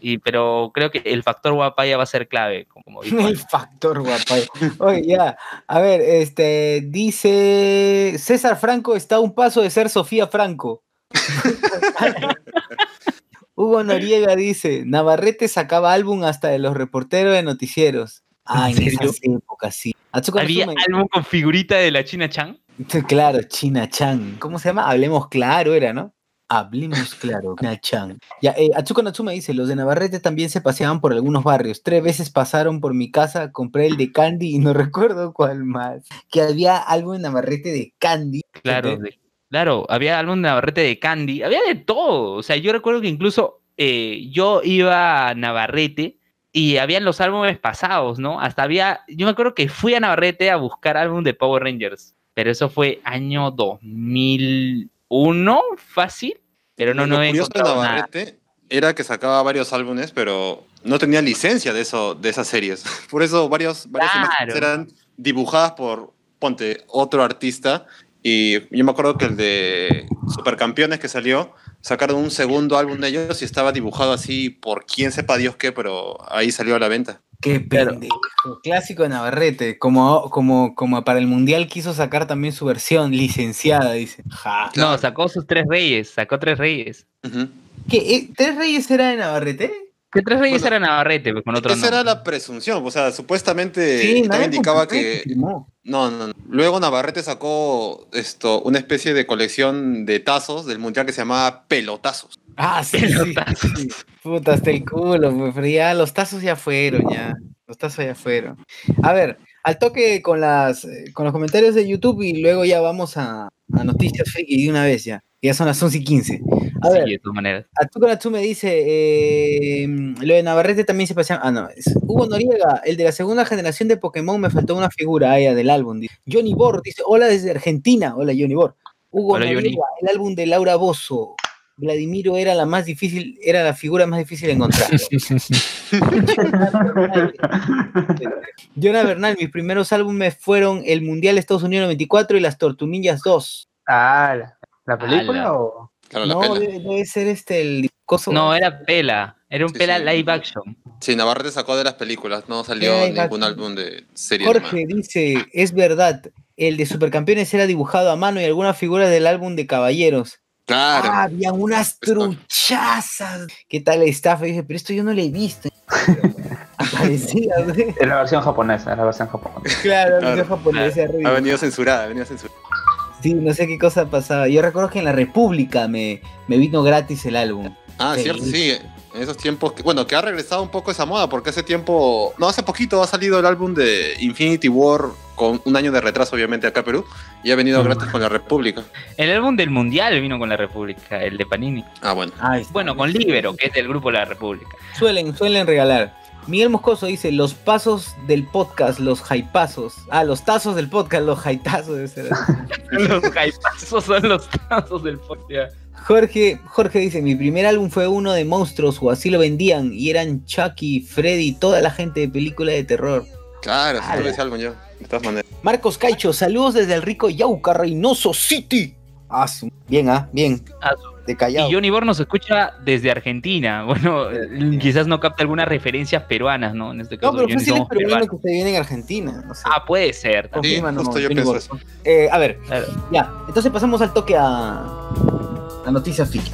Y, pero creo que el factor Guapaya va a ser clave, como dijo. (laughs) El factor guapayo. Oye, ya. A ver, este dice César Franco está a un paso de ser Sofía Franco. (laughs) Hugo Noriega dice, Navarrete sacaba álbum hasta de los reporteros de noticieros. Ah, en serio? esas épocas, sí. Atsuko Había Natsume- álbum con figurita de la China Chan. Claro, China Chan. ¿Cómo se llama? Hablemos claro, era, ¿no? Hablemos claro, China Chan. Ya, eh, Atsuko Natsume dice, los de Navarrete también se paseaban por algunos barrios. Tres veces pasaron por mi casa, compré el de Candy y no (laughs) recuerdo cuál más. Que había algo en Navarrete de Candy. Claro, claro, había álbum de Navarrete de Candy, había de todo. O sea, yo recuerdo que incluso eh, yo iba a Navarrete y habían los álbumes pasados, ¿no? Hasta había, yo me acuerdo que fui a Navarrete a buscar álbum de Power Rangers, pero eso fue año 2001, fácil, pero no, no he de encontrado nada. Era que sacaba varios álbumes, pero no tenía licencia de eso, de esas series. (laughs) Por eso varios, varias imágenes Claro. eran dibujadas por, ponte, otro artista. Y yo me acuerdo que el de Supercampeones que salió, sacaron un segundo álbum de ellos y estaba dibujado así por quién sepa Dios qué, pero ahí salió a la venta. Qué Claro. pendejo. Clásico de Navarrete. Como, como, como para el Mundial quiso sacar también su versión licenciada, dice. Ja. No, sacó sus tres reyes, sacó tres reyes. Eh, ¿Tres Reyes era de Navarrete? ¿Qué tres reyes Bueno, era Navarrete? Pues con otro Esa era la presunción, o sea, supuestamente Sí, nadie indicaba que. No, no, no. Luego Navarrete sacó esto, una especie de colección de tazos del mundial que se llamaba Pelotazos. Ah, (laughs) sí, sí, Pelotazos. sí. Puta, hasta el culo, pues, pero ya los tazos ya fueron, ya. Los tazos ya fueron. A ver, al toque con las eh, con los comentarios de YouTube y luego ya vamos a, a noticias friki de una vez ya. Ya son las 11 y 15. A ver, Sí, de todas maneras. Atsuko Natsume dice, eh, lo de Navarrete también se pasea. Ah, no, es Hugo Noriega, el de la segunda generación de Pokémon, me faltó una figura ah, ya, del álbum. dice. Johnny Bor dice, hola desde Argentina. Hola Johnny Bor. Hugo Hola, Noriega, Johnny. el álbum de Laura Bozo. Vladimiro era la más difícil, era la figura más difícil de encontrar. (laughs) Jonah Bernal, mis primeros álbumes fueron el Mundial Estados Unidos 94 y las Tortunillas 2. Ah, ¿la, la película o...? Claro, la No, pela. debe, debe ser este el coso. No, era Pela. Era un Sí, Pela sí. live action. Sí, Navarrete sacó de las películas, no salió ningún álbum de serie Jorge dice, es verdad, el de Supercampeones era dibujado a mano y algunas figuras del álbum de Caballeros. Claro. Ah, había unas truchazas. ¿Qué tal la estafa? Y dije, pero esto yo no lo he visto. Aparecía, (laughs) güey. Es la versión japonesa, es la versión japonesa. Claro, Claro. la japonesa, re ha venido censurada, ha venido censurada. Sí, no sé qué cosa pasaba. Yo recuerdo que en la República me, me vino gratis el álbum. Ah, Sí. cierto, sí. En esos tiempos, que- bueno, que ha regresado un poco esa moda, porque hace tiempo, no, hace poquito ha salido el álbum de Infinity War con un año de retraso, obviamente, acá a Perú, y ha venido gratis con la República. El álbum del Mundial vino con la República, el de Panini. Ah, bueno. Está. Bueno, con Libero, que es del grupo La República. Suelen, suelen regalar. Miguel Moscoso dice, los pasos del podcast, los jaipazos. Ah, los tazos del podcast, los jaitazos. debe ser así. (laughs) Los hypazos son los tazos del podcast. Jorge, Jorge dice, mi primer álbum fue uno de monstruos, o así lo vendían, y eran Chucky, Freddy, toda la gente de película de terror. Claro, sí, Ala. ese álbum yo, de todas maneras. Marcos Caicho, saludos desde el rico Yauca, Reynoso City. Ah, bien, ah, bien. Ah, De Callao. Y Johnny Bor nos escucha desde Argentina. (laughs) Bueno, quizás no capta algunas referencias peruanas, ¿no? En este caso, no, pero Johnny fácil es peruano peruanos. que se viene en Argentina. No sé. Ah, puede ser. Sí, Confírmanos, justo yo pienso eso. Eh, a ver, Claro. ya. Entonces pasamos al toque a, a Noticias Fiki.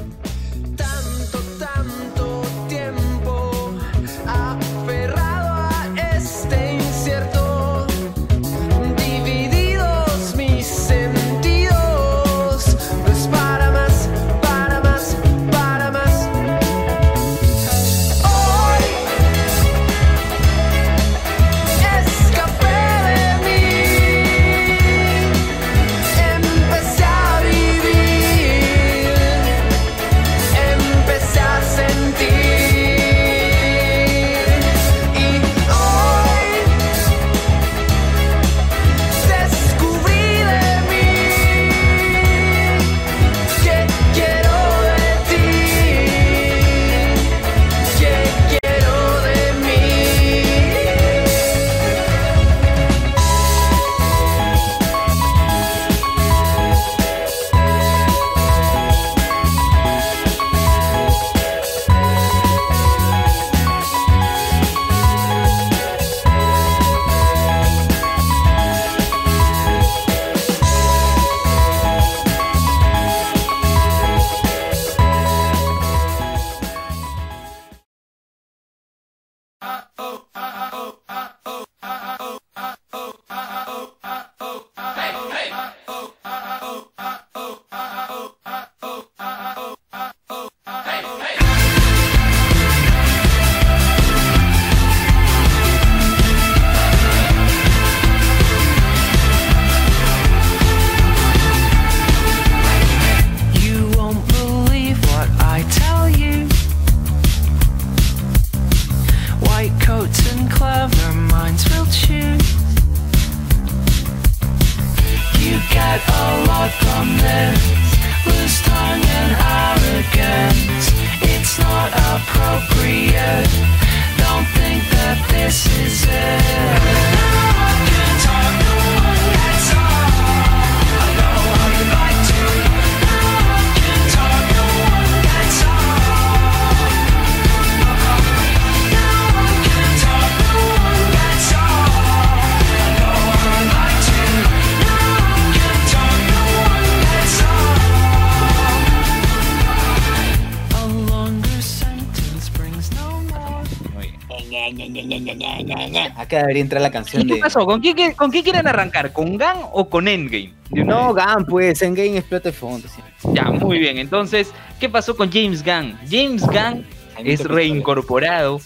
Debería entrar la canción ¿Y qué de. pasó? ¿Con quién, qué- ¿Con qué quieren arrancar? ¿Con Gun o con Endgame? No. Gan, pues, en Game explota el fondo. sí. Ya, muy bien. Entonces, ¿qué pasó con James Gunn? James Gunn es reincorporado,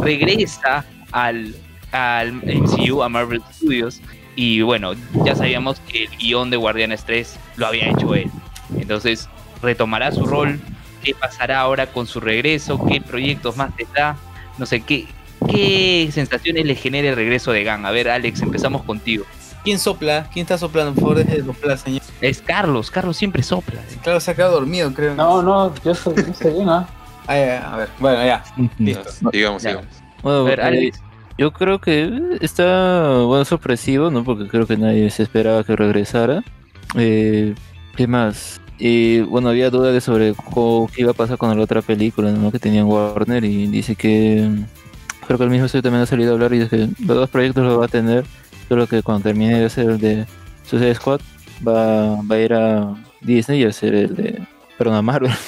regresa al, al MCU, a Marvel Studios, y bueno, ya sabíamos que el guion de Guardianes 3 lo había hecho él. Entonces, retomará su rol, qué pasará ahora con su regreso, qué proyectos más tendrá, no sé, qué, qué sensaciones le genera el regreso de Gunn. A ver, Alex, empezamos contigo. ¿Quién sopla? ¿Quién está soplando? Por favor, deje de soplar, señor. Es Carlos, Carlos siempre sopla. Claro, se ha quedado dormido, creo. No, no, yo estoy, yo estoy bien, ¿ah? Ah, ya, a ver, bueno, ya. Listo. Digamos, Ya. digamos. Bueno, A ver, eh, Alex. yo creo que está bueno sorpresivo, ¿no? Porque creo que nadie se esperaba que regresara. Eh, ¿Qué más? Y bueno, había dudas de sobre cómo- qué iba a pasar con la otra película, ¿no? Que tenían Warner y dice que creo que el mismo estudio también ha salido a hablar y dice los dos proyectos los va a tener, solo que cuando termine de hacer el de Suicide Squad va, a ir a Disney y hacer el de, perdón, a Marvel. (laughs)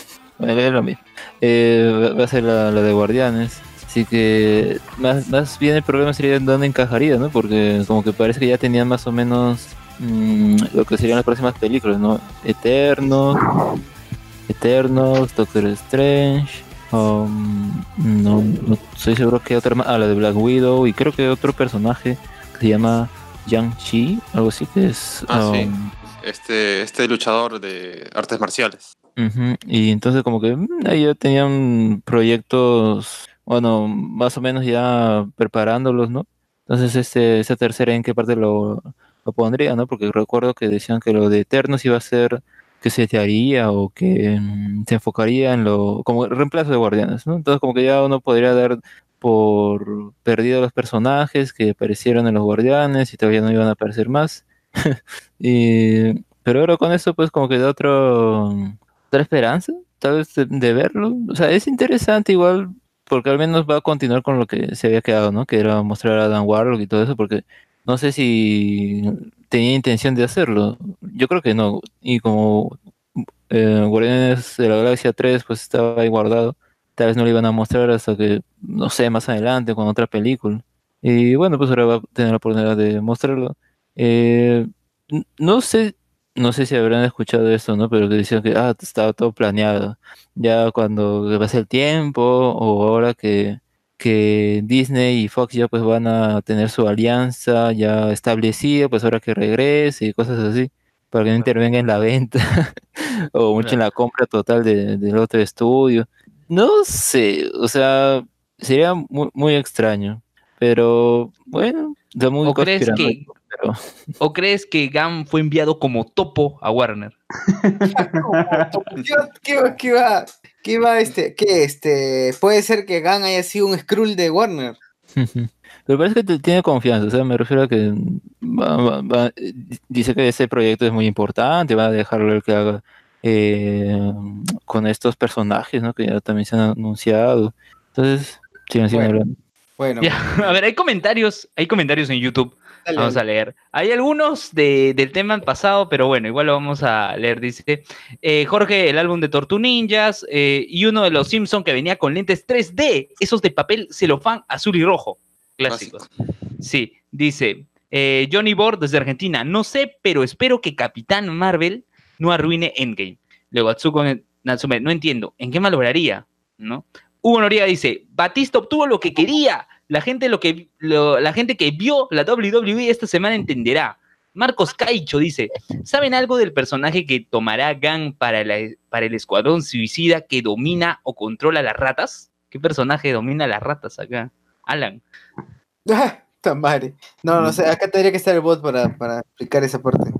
Eh, va- a ser la, de Guardianes. Así que más, más bien el problema sería en dónde encajaría, ¿no? Porque como que parece que ya tenían más o menos mm, lo que serían las próximas películas, ¿no? Eternos, Eternos, Doctor Strange, um, no, no estoy seguro que otra más, ah, la de Black Widow y creo que otro personaje que se llama Yang-Chi, algo así que es... Ah, sí. um, Este, este luchador de artes marciales. Y entonces como que mm, ahí ya tenían proyectos, bueno, más o menos ya preparándolos, ¿no? Entonces este, esa tercera en qué parte lo, lo pondría, ¿no? Porque recuerdo que decían que lo de Eternos iba a ser que se te haría o que mm, se enfocaría en lo, como reemplazo de Guardianes, ¿no? Entonces como que ya uno podría dar por perdido los personajes que aparecieron en los Guardianes y todavía no iban a aparecer más. (laughs) y, pero ahora con eso pues como que da otro, otra esperanza, tal vez de, de verlo. O sea, es interesante igual porque al menos va a continuar con lo que se había quedado, ¿no? Que era mostrar a Dan Warlock y todo eso, porque no sé si tenía intención de hacerlo. Yo creo que no. Y como eh, Guardianes de la Galaxia 3 pues estaba ahí guardado, tal vez no lo iban a mostrar hasta que, no sé, más adelante con otra película. Y bueno, pues ahora va a tener la oportunidad de mostrarlo. Eh, no sé, no sé si habrán escuchado esto, ¿no? Pero que decían que ah, estaba todo planeado. Ya cuando pase el tiempo, o ahora que, que Disney y Fox ya pues van a tener su alianza ya establecida, pues ahora que regrese y cosas así, para que no intervenga en la (laughs) venta o mucho en la compra total de- del otro estudio. No sé, o sea, sería muy, muy extraño, pero bueno, da muy ¿O crees que, conspiranoico, pero ¿O crees que Gunn fue enviado como topo a Warner? (laughs) ¿Qué va, qué va, qué este, qué este, puede ser que Gan haya sido un Skrull de Warner. (laughs) Pero parece que te- tiene confianza, o sea, me refiero a que va- va- va- dice que ese proyecto es muy importante, va a dejarlo el que haga eh, con estos personajes, ¿no? Que ya también se han anunciado. Entonces, siguen siguen Bueno. hablando. Bueno, Ya, (laughs) a ver, hay comentarios, hay comentarios en YouTube. Dale, Vamos a leer. Hay algunos de- del tema pasado, pero bueno, igual lo vamos a leer. Dice eh, Jorge, el álbum de Tortu Ninjas eh, y uno de los Simpson que venía con lentes 3D, esos de papel celofán azul y rojo. Clásicos. Sí, dice eh, Johnny Bord desde Argentina. No sé, pero espero que Capitán Marvel no arruine Endgame. Luego Atsuko Natsume, no entiendo, ¿en qué malograría? ¿No? Hugo Noriega dice, Batista obtuvo lo que quería. La gente, lo que, lo- la gente que vio la WWE esta semana entenderá. Marcos Caicho dice, ¿saben algo del personaje que tomará Gang para, la- para el escuadrón suicida que domina o controla las ratas? ¿Qué personaje domina las ratas acá? Alan. (laughs) Ah, ta madre. No, no sé, acá tendría que estar el bot para, para explicar esa parte.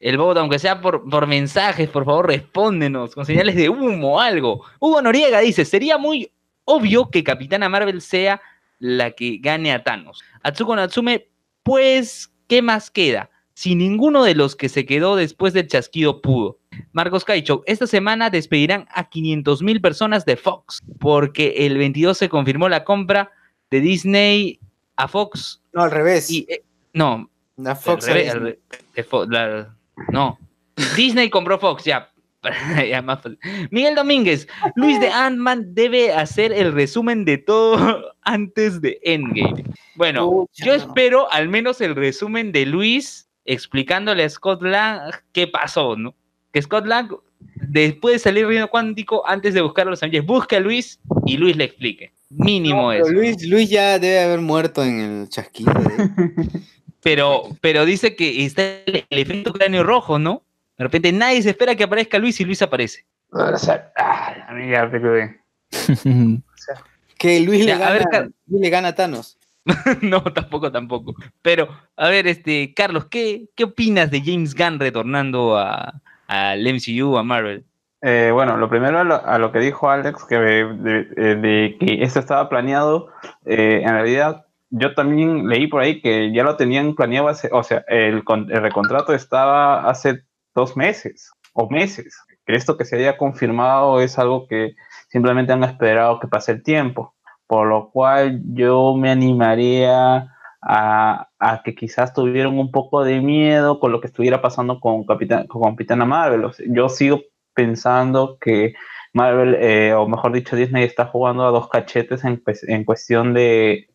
El bot, aunque sea por, por mensajes, por favor, respóndenos con señales de humo o algo. Hugo Noriega dice, sería muy obvio que Capitana Marvel sea la que gane a Thanos. Atsuko Natsume, pues, ¿qué más queda? Si ninguno de los que se quedó después del chasquido pudo. Marcos Caicho, esta semana despedirán a 500 mil personas de Fox, porque el 22 se confirmó la compra de Disney a Fox. No, al revés. Y, eh, no, La al Fox. revés, a al Disney. re- de Fo- la- no. Disney compró Fox, ya. (laughs) Miguel Domínguez, Luis de Ant-Man debe hacer el resumen de todo (laughs) antes de Endgame. Bueno, yo no. espero al menos el resumen de Luis explicándole a Scott Lang qué pasó, ¿no? Que Scott Lang, después de salir Reino Cuántico, antes de buscar a los Avengers, busque a Luis y Luis le explique. Mínimo No, eso. Luis, Luis ya debe haber muerto en el chasquido. ¿eh? (laughs) Pero, pero dice que está el, el efecto cráneo rojo, ¿no? De repente nadie se espera que aparezca Luis y Luis aparece. (laughs) O sea, ah, a mí ya, pero, Que Luis, Ya, le a ver, gana, Luis le gana a Thanos. (laughs) no, tampoco, tampoco. Pero, a ver, este, Carlos, ¿qué, qué opinas de James Gunn retornando a, al MCU, a Marvel? Eh, bueno, lo primero a lo, a lo que dijo Alex, que de, de- de que esto estaba planeado, eh, en realidad yo también leí por ahí que ya lo tenían planeado, hace- o sea, el, con- el recontrato estaba hace dos meses o meses. Que esto que se haya confirmado es algo que simplemente han esperado que pase el tiempo, por lo cual yo me animaría a, a que quizás tuvieran un poco de miedo con lo que estuviera pasando con, Capitán, con Capitana Marvel. Yo sigo pensando que Marvel, eh, o mejor dicho, Disney está jugando a dos cachetes en, en cuestión de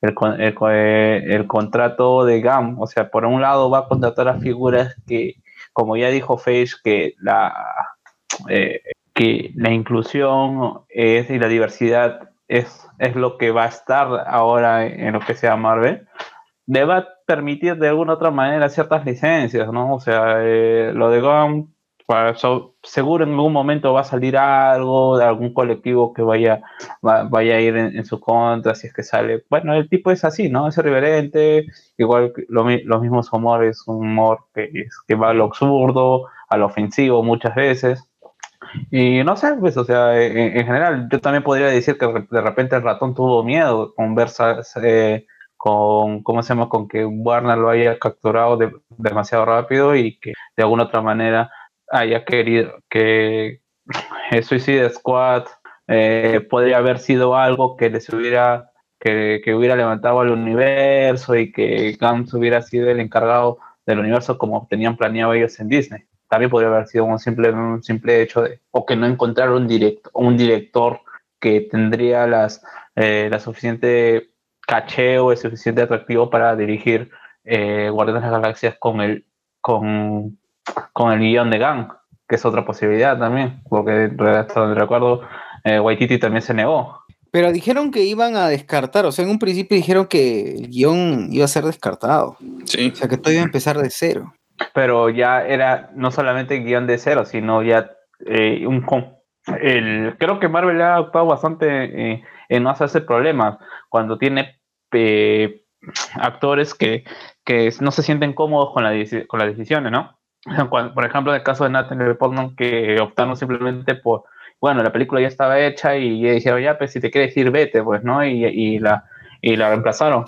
el, el eh, el contrato de GAM. O sea, por un lado va a contratar a figuras que, como ya dijo Face, que la, eh, que la inclusión es, y la diversidad es, es lo que va a estar ahora en lo que sea Marvel le va a permitir de alguna otra manera ciertas licencias, ¿no? O sea, eh, lo de para- so- seguro en algún momento va a salir algo de algún colectivo que vaya, va- vaya a ir en, en su contra, si es que sale. Bueno, el tipo es así, ¿no? Es irreverente, igual lo, los mismos humor, es un humor que, que va a lo absurdo, a lo ofensivo muchas veces. Y no sé, pues, o sea, en, en general, yo también podría decir que de repente el ratón tuvo miedo con Versa, eh, con, ¿cómo se llama? Con que Warner lo haya capturado de- demasiado rápido y que de alguna otra manera haya querido que Suicide Squad eh, podría haber sido algo que les hubiera, que, que hubiera levantado al universo y que Gantz hubiera sido el encargado del universo como tenían planeado ellos en Disney. También podría haber sido un simple, un simple hecho de, o que no encontraron un, un director que tendría las, eh, la suficiente caché o el suficiente atractivo para dirigir eh, Guardianes de las Galaxias con el, con, con el guion de Gang, que es otra posibilidad también, porque hasta donde recuerdo, eh, Waititi también se negó. Pero dijeron que iban a descartar, o sea, en un principio dijeron que el guion iba a ser descartado. Sí. O sea, que todo iba a empezar de cero. pero ya era no solamente guion de cero, sino ya eh, un con- el, creo que Marvel ha actuado bastante eh, en no hacerse problemas cuando tiene eh, actores que, que no se sienten cómodos con, la, con las decisiones, ¿no? (laughs) Por ejemplo, en el caso de Natalie Portman, que optaron simplemente por, bueno, la película ya estaba hecha y dijeron, ya, pues si te quieres ir, vete, pues, ¿no? Y, y la, y la reemplazaron.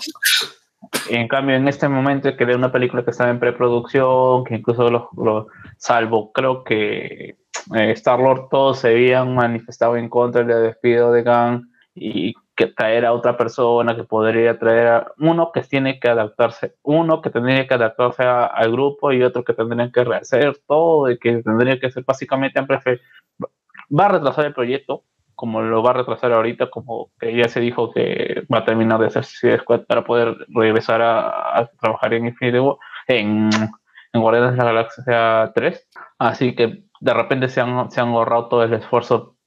En cambio, en este momento que era una película que estaba en preproducción, que incluso los, los- salvo creo que eh, Star Lord todos se habían manifestado en contra del despido de Gunn y que traer a otra persona, que podría traer a uno que tiene que adaptarse, uno que tendría que adaptarse a- al grupo y otro que tendría que rehacer todo y que tendría que ser básicamente va a retrasar el proyecto como lo va a retrasar ahorita, como que ya se dijo que va a terminar de hacer Suicide Squad para poder regresar a, trabajar en Infinity War, en, en Guardianes de la Galaxia 3. Así que de repente se han, se han ahorrado todo el esfuerzo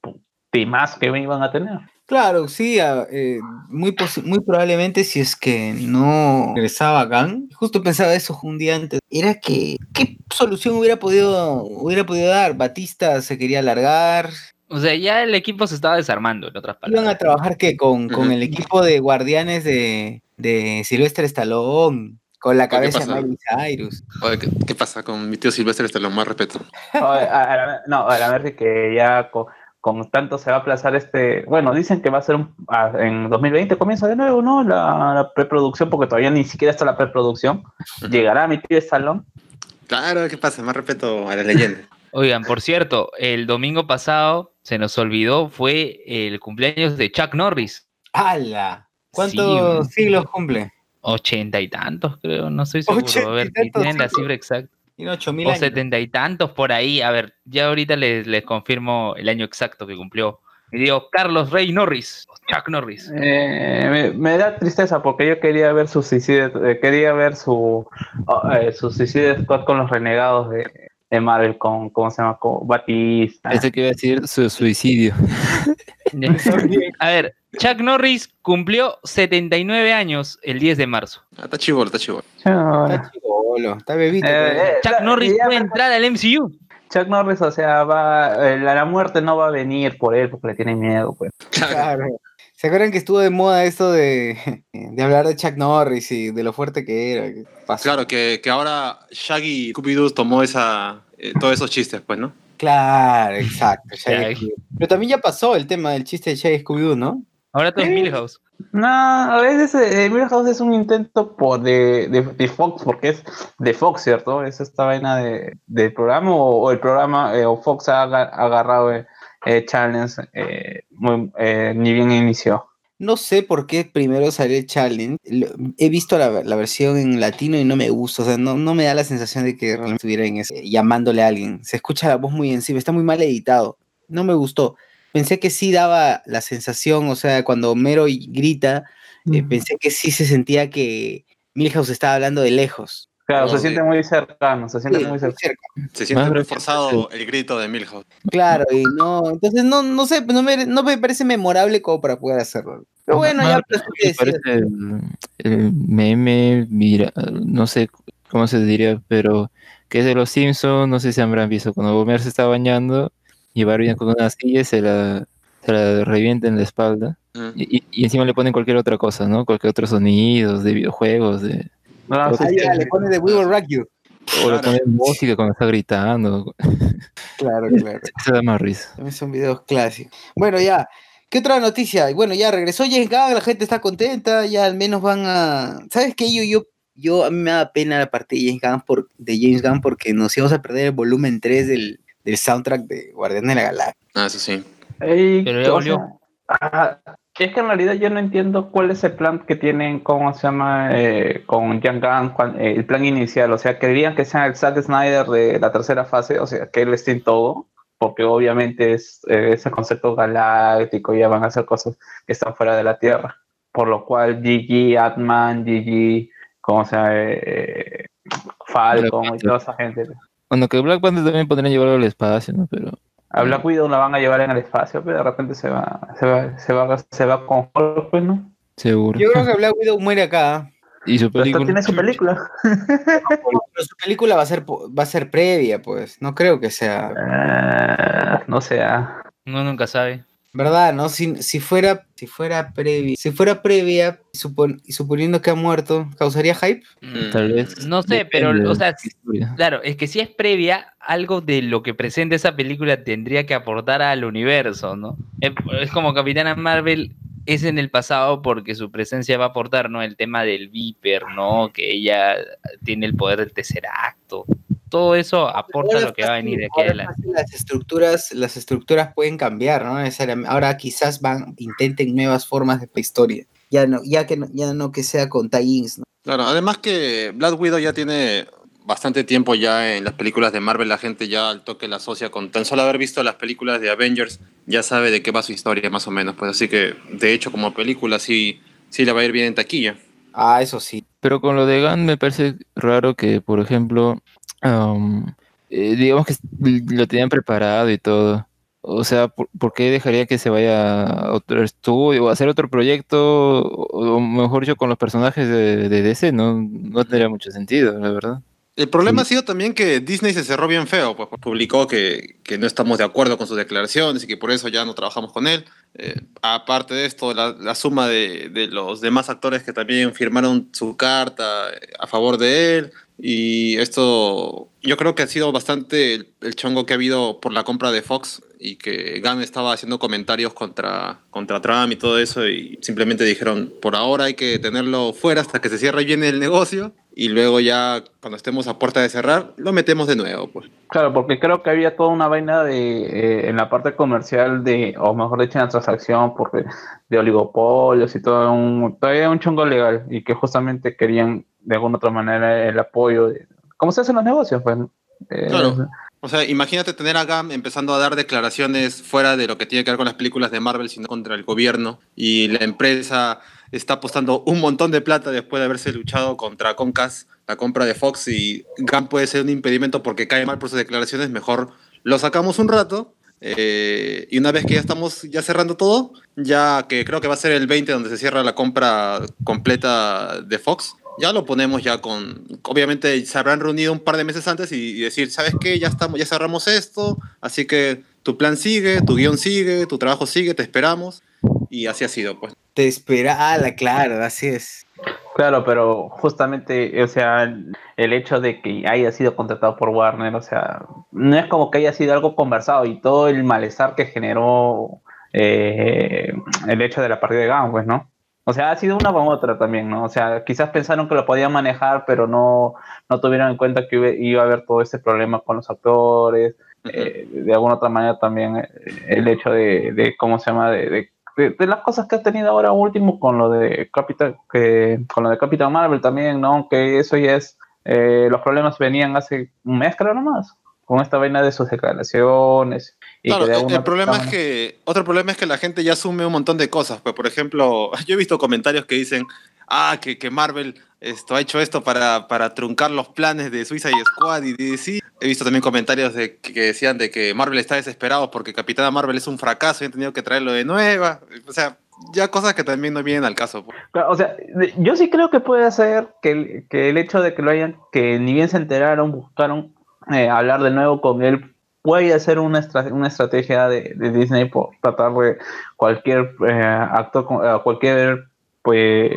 de más que iban a tener. Claro, sí, a- eh, muy, muy probablemente si es que no regresaba Gunn, justo pensaba eso un día antes, era que qué solución hubiera podido, hubiera podido dar. Batista se quería alargar, O sea, ya el equipo se estaba desarmando, en otras palabras. iban a trabajar que con, con el equipo de guardianes de, de Silvestre Stallone, con la ¿Qué cabeza de? Miley Cyrus. Oye, ¿qué, qué pasa con mi tío Silvestre? Lo más respeto. (laughs) No, a- a- a- no, a la vez que ya con, con tanto se va a aplazar este. Bueno, dicen que va a ser un- a- en 2020, comienza de nuevo, ¿no? La, la preproducción, porque todavía ni siquiera está la preproducción. Llegará mi tío Salón. Claro, ¿qué pasa? Más respeto a la leyenda. (laughs) Oigan, por cierto, el domingo pasado se nos olvidó, fue el cumpleaños de Chuck Norris. ¡Hala! ¿Cuántos siglos cumple? Ochenta y tantos, creo, no estoy seguro. A y ver, tienen la cifra exacta. Tiene O setenta y tantos por ahí. A ver, ya ahorita les, les confirmo el año exacto que cumplió. Y digo, Carlos Rey Norris, Chuck Norris. Eh, me, me da tristeza porque yo quería ver su Suicide, eh, quería ver su, oh, eh, su Suicide Squad con los renegados de, de Marvel, con, ¿cómo se llama? Con Batista. Este que iba a decir su suicidio. A ver, Chuck Norris cumplió 79 años el 10 de marzo. Ah, está chivolo, está chivolo. Está chivolo, está bebito. Eh, eh, Chuck Norris puede entrar al MCU. Chuck Norris, o sea, va, eh, la, la muerte no va a venir por él porque le tiene miedo, pues. Claro. ¿Se acuerdan que estuvo de moda esto de, (laughs) de hablar de Chuck Norris y de lo fuerte que era? Claro, que, que ahora Shaggy y Scooby-Doo tomó esa, eh, todos esos chistes, pues, ¿no? Claro, exacto. (laughs) Shaggy. Pero también ya pasó el tema del chiste de Shaggy Scooby-Doo, ¿no? Ahora todo es Milhouse. No, a veces eh, Milhouse es un intento por de, de, de Fox, porque es de Fox, ¿cierto? Es esta vaina de, del programa, o, o el programa, eh, o Fox ha aga- agarrado eh, Challenge, eh, muy- eh, ni bien inició. No sé por qué primero salió el challenge. He visto la, la versión en latino y no me gusta. O sea, no, no me da la sensación de que realmente estuviera en ese, llamándole a alguien. Se escucha la voz muy encima. Está muy mal editado. No me gustó. Pensé que sí daba la sensación, o sea, cuando Mero y grita, eh, pensé que sí se sentía que Milhouse estaba hablando de lejos. Claro, se siente muy cercano, se siente Sí, muy cercano. cerca. Se siente muy forzado el grito de Milhouse. Claro, y no, entonces no, no sé, no me, no me parece memorable como para poder hacerlo. Pero bueno, ya Más pues, me parece el, el meme, mira, no sé cómo se diría, pero que es de los Simpsons, no sé si habrán visto, cuando Homer se está bañando y va con una silla se la, se la revienta en la espalda. Mm. Y, y- y encima le ponen cualquier otra cosa, ¿no? Cualquier otro sonido de videojuegos, de, No, Ah, Ah, ya, le pone de We Will Rock You. o le ponen música cuando está gritando. Claro, (laughs) claro. Eso da más risa. También son videos clásicos. Bueno, ya. ¿Qué otra noticia? Bueno, ya regresó James Gunn, la gente está contenta, ya al menos van a... ¿Sabes qué? Yo, yo, yo a mí me da pena la parte de James Gunn, por, de James Gunn porque nos íbamos a perder el volumen 3 del, del soundtrack de Guardián de la Galaxia. Ah, eso sí. Ey, Pero ya volvió. sea, ah, es que en realidad yo no entiendo cuál es el plan que tienen, cómo se llama, eh, con Jan Gunn, eh, el plan inicial. O sea, querían que sea el Zack Snyder de la tercera fase, o sea, que él esté en todo, porque obviamente es eh, ese concepto galáctico, ya van a hacer cosas que están fuera de la Tierra. Por lo cual, GG, Atman, GG, como sea, eh, Falcon y toda esa gente. Bueno, que Black Panther también podrían llevarlo al espacio, ¿no? Pero A Black Widow la van a llevar en el espacio, pero de repente se va, se va, se va, se va con Hulk, pues, ¿no? seguro. Yo creo que Black Widow muere acá. Y su película. tiene su película. Pero su película va a ser po- va a ser previa, pues. No creo que sea. Ah, no sé. ah. Uno nunca sabe. ¿Verdad? ¿No? Si, si fuera, si fuera previa, si fuera previa, supon- y suponiendo que ha muerto, ¿causaría hype? Mm. Tal vez. No sé, pero, o sea. Claro, es que si es previa, algo de lo que presenta esa película tendría que aportar al universo, ¿no? Es, es como Capitana Marvel es en el pasado porque su presencia va a aportar, ¿no? El tema del Viper, ¿no? Que ella tiene el poder del tercer acto. Todo eso aporta lo que va a fácil- venir de aquí adelante. fácil Las estructuras, las estructuras pueden cambiar, ¿no? Ahora quizás van, intenten nuevas formas de historia. Ya no, ya que no, ya no que sea con tie-ins, ¿no? Claro, además que Black Widow ya tiene bastante tiempo ya en las películas de Marvel, la gente ya al toque la asocia con tan solo haber visto las películas de Avengers, ya sabe de qué va su historia más o menos, pues así que de hecho como película sí, sí le va a ir bien en taquilla. Ah, eso sí. Pero con lo de Gunn me parece raro que, por ejemplo, eh, digamos que lo tenían preparado y todo. O sea, ¿por, qué dejaría que se vaya a otro estudio o hacer otro proyecto? O, mejor dicho, con los personajes de, de DC, no, no tendría mucho sentido, la verdad. El problema Sí. ha sido también que Disney se cerró bien feo, pues publicó que, que no estamos de acuerdo con sus declaraciones y que por eso ya no trabajamos con él. Eh, aparte de esto, la, la suma de, de los demás actores que también firmaron su carta a favor de él. Y esto yo creo que ha sido bastante el, chongo que ha habido por la compra de Fox y que Gunn estaba haciendo comentarios contra, contra Trump y todo eso y simplemente dijeron, por ahora hay que tenerlo fuera hasta que se cierre bien el negocio y luego ya cuando estemos a puerta de cerrar lo metemos de nuevo. Pues. Claro, porque creo que había toda una vaina de eh, en la parte comercial de, o mejor dicho, en la transacción, porque de oligopolios y todo un, todavía un chongo legal y que justamente querían de alguna otra manera el apoyo. De, ¿Cómo se hacen los negocios? Pues, Eh, Claro. O sea, imagínate tener a Gunn empezando a dar declaraciones fuera de lo que tiene que ver con las películas de Marvel, sino contra el gobierno. Y la empresa está apostando un montón de plata después de haberse luchado contra Concast, la compra de Fox. Y Gunn puede ser un impedimento porque cae mal por sus declaraciones. Mejor lo sacamos un rato. eh, y una vez que ya estamos ya cerrando todo, ya que creo que va a ser el 20 donde se cierra la compra completa de Fox, ya lo ponemos ya con. Obviamente se habrán reunido un par de meses antes y, y decir, ¿sabes qué? Ya estamos, ya cerramos esto, así que tu plan sigue, tu guion sigue, tu trabajo sigue, te esperamos. Y así ha sido, pues. Te espera, ah, la- claro, así es. Claro, pero justamente, o sea, el hecho de que haya sido contratado por Warner, o sea, no es como que haya sido algo conversado y todo el malestar que generó eh, el hecho de la partida de Gunn, pues, ¿no? O sea, ha sido una con otra también, ¿no? O sea, quizás pensaron que lo podían manejar, pero no, no tuvieron en cuenta que iba, a haber todo este problema con los actores. eh, de alguna otra manera también eh, el hecho de, de ¿cómo se llama? De, de, de- de las cosas que ha tenido ahora último con lo de Capital, que, con lo de Capitán Marvel también, ¿no? Que eso ya es, eh, los problemas venían hace un mes, creo nomás, con esta vaina de sus declaraciones. Y Claro, de el, problema es que. Otro problema es que la gente ya asume un montón de cosas. Pues, por ejemplo, (laughs) yo he visto comentarios que dicen. Ah, que, que Marvel esto, ha hecho esto para, para truncar los planes de Suicide Squad y DC. He visto también comentarios de, que, decían de que Marvel está desesperado porque Capitana Marvel es un fracaso y han tenido que traerlo de nueva. O sea, ya cosas que también no vienen al caso. pues. Claro, o sea, yo sí creo que puede ser que el, que el hecho de que lo hayan, que ni bien se enteraron, buscaron eh, hablar de nuevo con él, puede ser una, estra- una estrategia de, de Disney por tratar de cualquier eh, actor, eh, cualquier pues,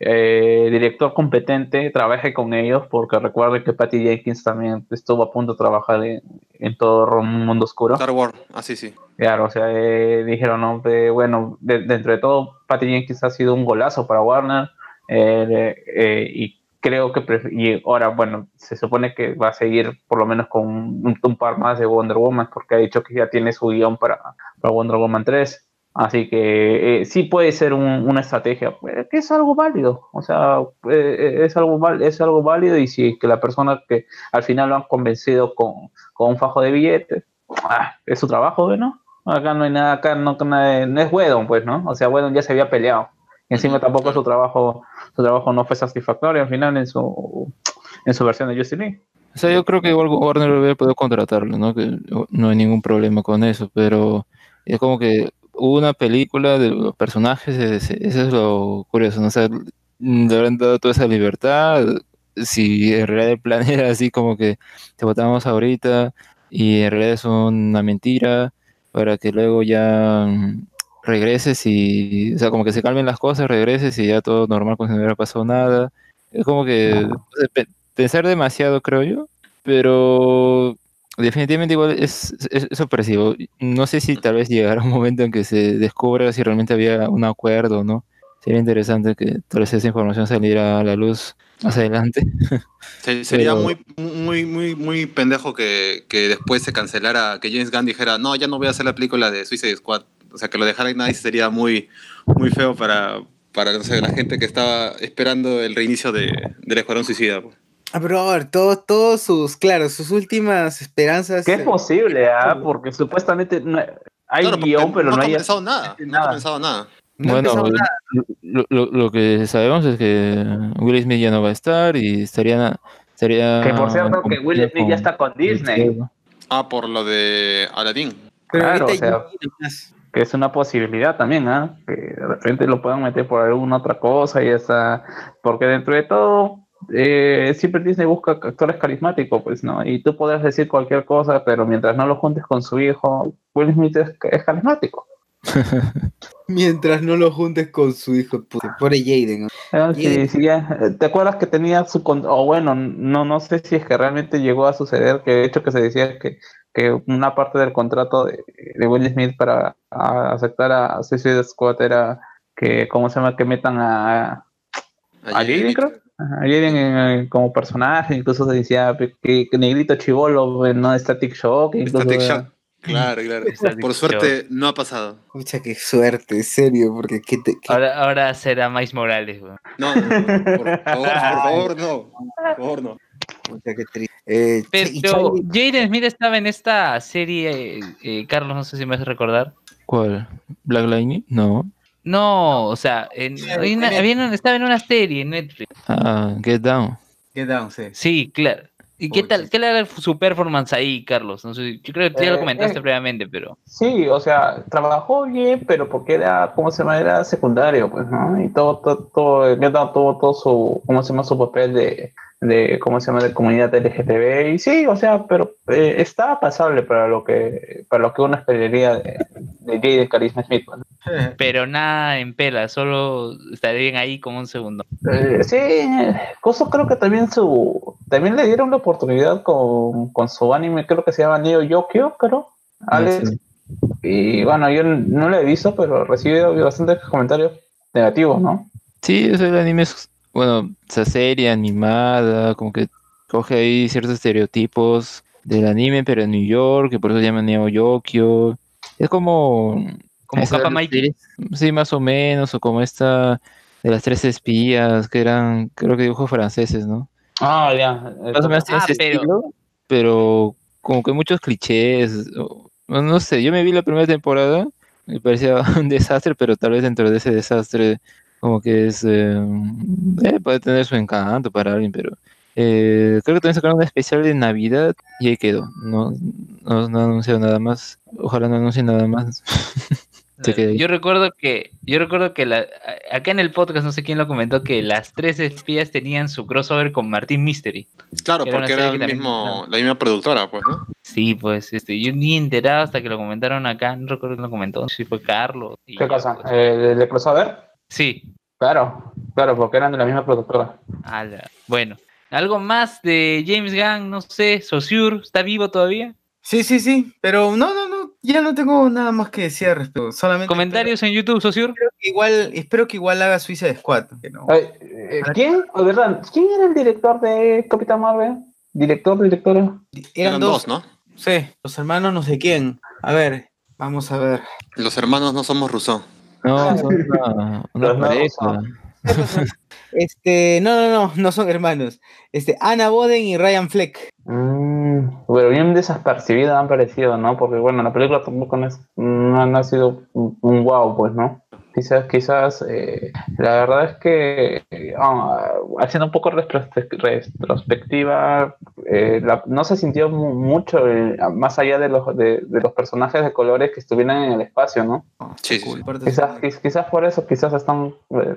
eh, director competente trabaje con ellos, porque recuerde que Patty Jenkins también estuvo a punto de trabajar en, en todo un mundo oscuro. Star Wars, así sí. Claro, o sea, eh, dijeron, no, de- bueno, de- dentro de todo, Patty Jenkins ha sido un golazo para Warner eh, y creo que, y ahora, bueno, se supone que va a seguir por lo menos con un, un par más de Wonder Woman porque ha dicho que ya tiene su guion para, para Wonder Woman 3. Así que eh, sí puede ser un- una estrategia, pues, que es algo válido, o sea, eh, es, algo es algo válido y si que la persona que al final lo han convencido con, con un fajo de billetes, ah, es su trabajo, ¿no? Acá no hay nada, acá no, no es Wedon, pues, ¿no? O sea, Wedon ya se había peleado. Y encima tampoco su trabajo, su trabajo no fue satisfactorio al final en su, en su versión de Justin Lee. O sea, yo creo que igual Warner hubiera podido contratarlo, ¿no? Que no hay ningún problema con eso, pero es como que hubo una película de los personajes, eso es lo curioso, ¿no? O sea, le habrán dado toda esa libertad, si en realidad el plan (laughs) era así como que te votamos ahorita y en realidad es una mentira, para que luego ya regreses y, o sea, como que se calmen las cosas, regreses y ya todo normal como si no hubiera pasado nada. Es como que pe- pensar demasiado, creo yo, pero definitivamente igual es, es, es opresivo. No sé si tal vez llegará un momento en que se descubra si realmente había un acuerdo o no. Sería interesante que tal vez esa información saliera a la luz más adelante. Se- sería Pero- muy, muy, muy, muy pendejo que, que después se cancelara, que James Gunn dijera, no, ya no voy a hacer la película de Suicide Squad. O sea, que lo dejara en nadie sería muy, muy feo para, para no sé, la gente que estaba esperando el reinicio de, del Escuadrón Suicida. pues. Ah, pero a ver, todos, todos sus, claro, sus últimas esperanzas. Que es eh, posible, ¿ah? Porque supuestamente no- hay Claro, guion, pero no, no, ha hay... comenzado nada. No ha nada. comenzado nada. no bueno, lo, lo- lo que sabemos es que Will Smith ya no va a estar y estaría. estaría Que por cierto, que Will Smith ya está con Disney, Ah, por lo de Aladdin. Pero claro, ahorita o sea, ya. Que es una posibilidad también, ¿ah? Que de repente lo puedan meter por alguna otra cosa y está... Porque dentro de todo, eh, siempre Disney busca actores carismáticos, pues, ¿no? Y tú podrás decir cualquier cosa, pero mientras no lo juntes con su hijo, Will Smith es carismático. (laughs) Mientras no lo juntes con su hijo, puta. Pobre Jaden. ¿no? Ah, sí, sí, ya. Eh, ¿Te acuerdas que tenía su... con- O bueno, no, no sé si es que realmente llegó a suceder, que de hecho que se decía que, que una parte del contrato de, de Will Smith para a- aceptar a Suicide Squad era que, ¿cómo se llama? Que metan a... a Jaden, creo. A Jaden en- como personaje, incluso se decía que, que Negrito Chivolo, ¿no? Static Shock, incluso Static Shock. Claro, (clears throat) claro. Por suerte no ha pasado. Pucha, qué suerte, en serio, porque qué te. qué- Ahora, ahora será Miles Morales, weón. No, no, no, por favor, por favor, no. Por favor, no. pucha, qué triste. Eh, Pero Jaden Smith estaba en esta serie, eh, Carlos, no sé si me hace recordar. ¿Cuál? ¿Black Lightning? No. No, o sea, en, una- estaba en una serie en Netflix. Ah, Get Down. Get down, sí. Sí, claro. ¿Y qué tal? ¿Qué era su performance ahí, Carlos? No sé, yo creo que ya lo Eh, comentaste eh. previamente, pero. Sí, o sea, trabajó bien, pero porque era, ¿cómo se llama? Era secundario, pues, ¿no? Y todo, todo, todo, tuvo todo su, ¿cómo se llama? Su papel de, de, ¿cómo se llama? De comunidad LGTB. Y sí, o sea, pero eh, estaba pasable para lo que, para lo que uno esperaría de, de Jaden Carisma Smith. ¿no? (laughs) Pero nada en pela, solo estaré bien ahí como un segundo. Eh, sí, Coso creo que también su, también le dieron la oportunidad con, con su anime, creo que se llama Neo Yokio, creo. Alex, sí. Y bueno, yo no lo he visto, pero recibí bastantes comentarios negativos, ¿no? Sí, eso el anime es, bueno, esa serie animada, como que coge ahí ciertos estereotipos del anime, pero en New York, que por eso se llama Neo Yokio. Es como... Como Kappa serie- Sí, más o menos, o como esta de las tres espías, que eran, creo que dibujos franceses, ¿no? Ah, ya. Más o menos Ah, ese pero- estilo, pero como que muchos clichés. no sé, yo me vi la primera temporada, me parecía (laughs) un desastre, pero tal vez dentro de ese desastre, como que es. eh, eh, puede tener su encanto para alguien, pero. eh, creo que también sacaron un especial de Navidad y ahí quedó. No, no, no anunció nada más. Ojalá no anuncie nada más. (laughs) Ahí. Yo recuerdo que, yo recuerdo que la, acá en el podcast, no sé quién lo comentó, que las tres espías tenían su crossover con Martin Mystery. Claro, Era porque era el mismo, la misma productora, pues, ¿no? Sí, pues, este, yo ni enterado hasta que lo comentaron acá, no recuerdo quién lo comentó, si fue Carlos. y ¿Qué cosa? pues. ¿El de crossover? Sí, Claro, claro, porque eran de la misma productora. ala. bueno. ¿Algo más de James Gunn? No sé, Saussure, ¿está vivo todavía? Sí, sí, sí. Pero no, no, no. Ya no tengo nada más que decir al respecto. Solamente. ¿Comentarios en YouTube, Saussure? Espero que igual, espero que igual haga Suiza Squad. Que no. Ay, eh, ¿Quién? O verdad, ¿quién era el director de Capitán Marvel? ¿Director, directora? Eran, Eran dos. dos, ¿no? Sí, los hermanos no sé quién. A ver, vamos a ver. Los hermanos no somos Rousseau. No, (laughs) son una, pareja. Este, no, no, no, no son hermanos. Este, Anna Boden y Ryan Fleck. Mm, pero bien despercibido han parecido, ¿no? Porque bueno, la película tampoco no, es- no, no ha sido un, un wow, pues, ¿no? Quizás, quizás, eh, la verdad es que eh, ah, haciendo un poco retrospec- retrospectiva, eh, la- no se sintió mu- mucho el- más allá de los, de, de los personajes de colores que estuvieran en el espacio, ¿no? Sí, sí, sí. Quizás, quiz- quizás por eso, quizás están eh,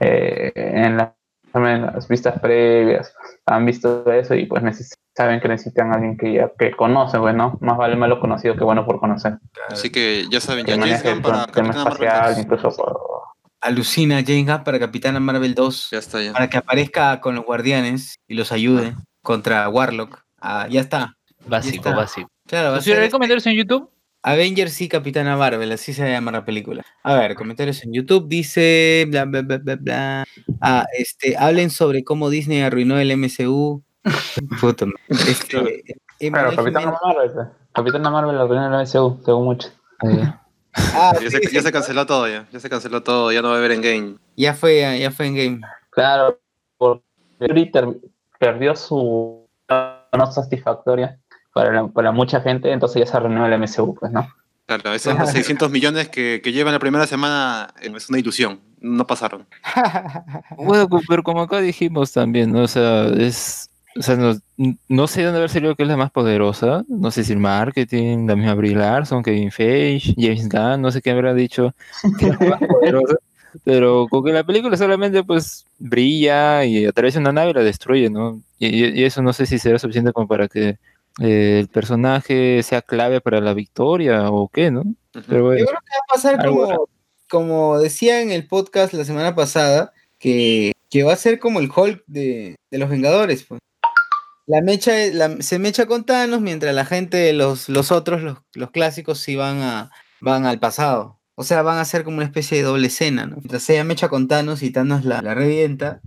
eh, en, la- en las vistas previas, han visto eso y pues neces- saben que necesitan a alguien que ya que conoce, bueno, más vale malo conocido que bueno por conocer. Así que ya saben, Que ya James Gunn para Capitana Marvel espacial, 2. incluso por- Alucina Jane Gunn para Capitana Marvel 2. Ya está, ya. Para que aparezca con los guardianes y los ayude contra Warlock. Ah, ya está. Básico, está. básico. Claro, va a ¿Saussure, ser ¿hay comentarios en YouTube? Avengers y Capitana Marvel, así se llama la película. A ver, comentarios en YouTube, dice bla bla bla bla bla. Ah, este, hablen sobre cómo Disney arruinó el MCU. Puta. Este, Capitana Jiménez- Marvel. Capitana Marvel la primera MCU, según mucho. Ah, Ya se, sí, ya sí, se canceló todo ya. Ya se canceló todo, ya no va a haber en game. ya fue, ya, ya fue en game. Claro, porque perdió su no satisfactoria para, la- para mucha gente, entonces ya se arruinó el MCU, pues, ¿no? Claro, esos (laughs) 600 millones que, que llevan la primera semana eh, es una ilusión. No pasaron. (laughs) Bueno, pero como acá dijimos también, ¿no? O sea, es. O sea, no, no sé dónde haber salido que es la más poderosa. No sé si el marketing, la misma Brie Larson, Kevin Feige, James Gunn, no sé qué habrá dicho que es la más (laughs) poderosa. Pero con que la película solamente pues brilla y atraviesa una nave y la destruye, ¿no? Y, eso no sé si será suficiente como para que eh, el personaje sea clave para la victoria o qué, ¿no? Pero bueno. Yo creo que va a pasar como, como decía en el podcast la semana pasada, que, que va a ser como el Hulk de, de los Vengadores. Pues. La mecha, la- se mecha con Thanos mientras la gente, los, los otros, los, los clásicos, sí van, a, van al pasado. O sea, van a ser como una especie de doble escena, ¿no? Mientras ella mecha con Thanos y Thanos la, la revienta.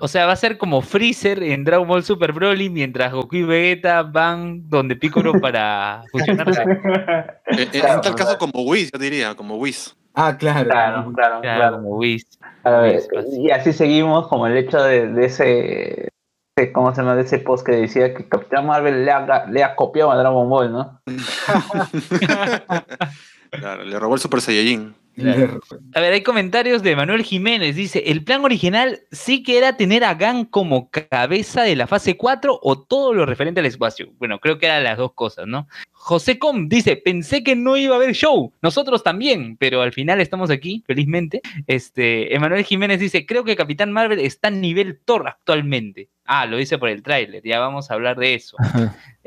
O sea, va a ser como Freezer en Dragon Ball Super Broly mientras Goku y Vegeta van donde Piccolo (laughs) para fusionarse. (laughs) Eh, eh, en tal caso como Whis, yo diría, como Whis. Ah, claro. Claro, claro, Claro, claro. como Whis. A ver, Whis, pues. y así seguimos como el hecho de, de ese, ¿cómo se llama? Ese post que decía que Capitán Marvel le ha, le ha copiado a Dragon Ball, ¿no? (laughs) Claro, le robó el Super Saiyajin. Claro. A ver, hay comentarios de Manuel Jiménez. Dice, el plan original sí que era tener a Gan como cabeza de la fase 4 o todo lo referente al espacio. Bueno, creo que eran las dos cosas, ¿no? José Com dice, pensé que no iba a haber show. Nosotros también, pero al final estamos aquí, felizmente. Este, Emanuel Jiménez dice, creo que Capitán Marvel está en nivel Thor actualmente. Ah, lo dice por el tráiler, ya vamos a hablar de eso.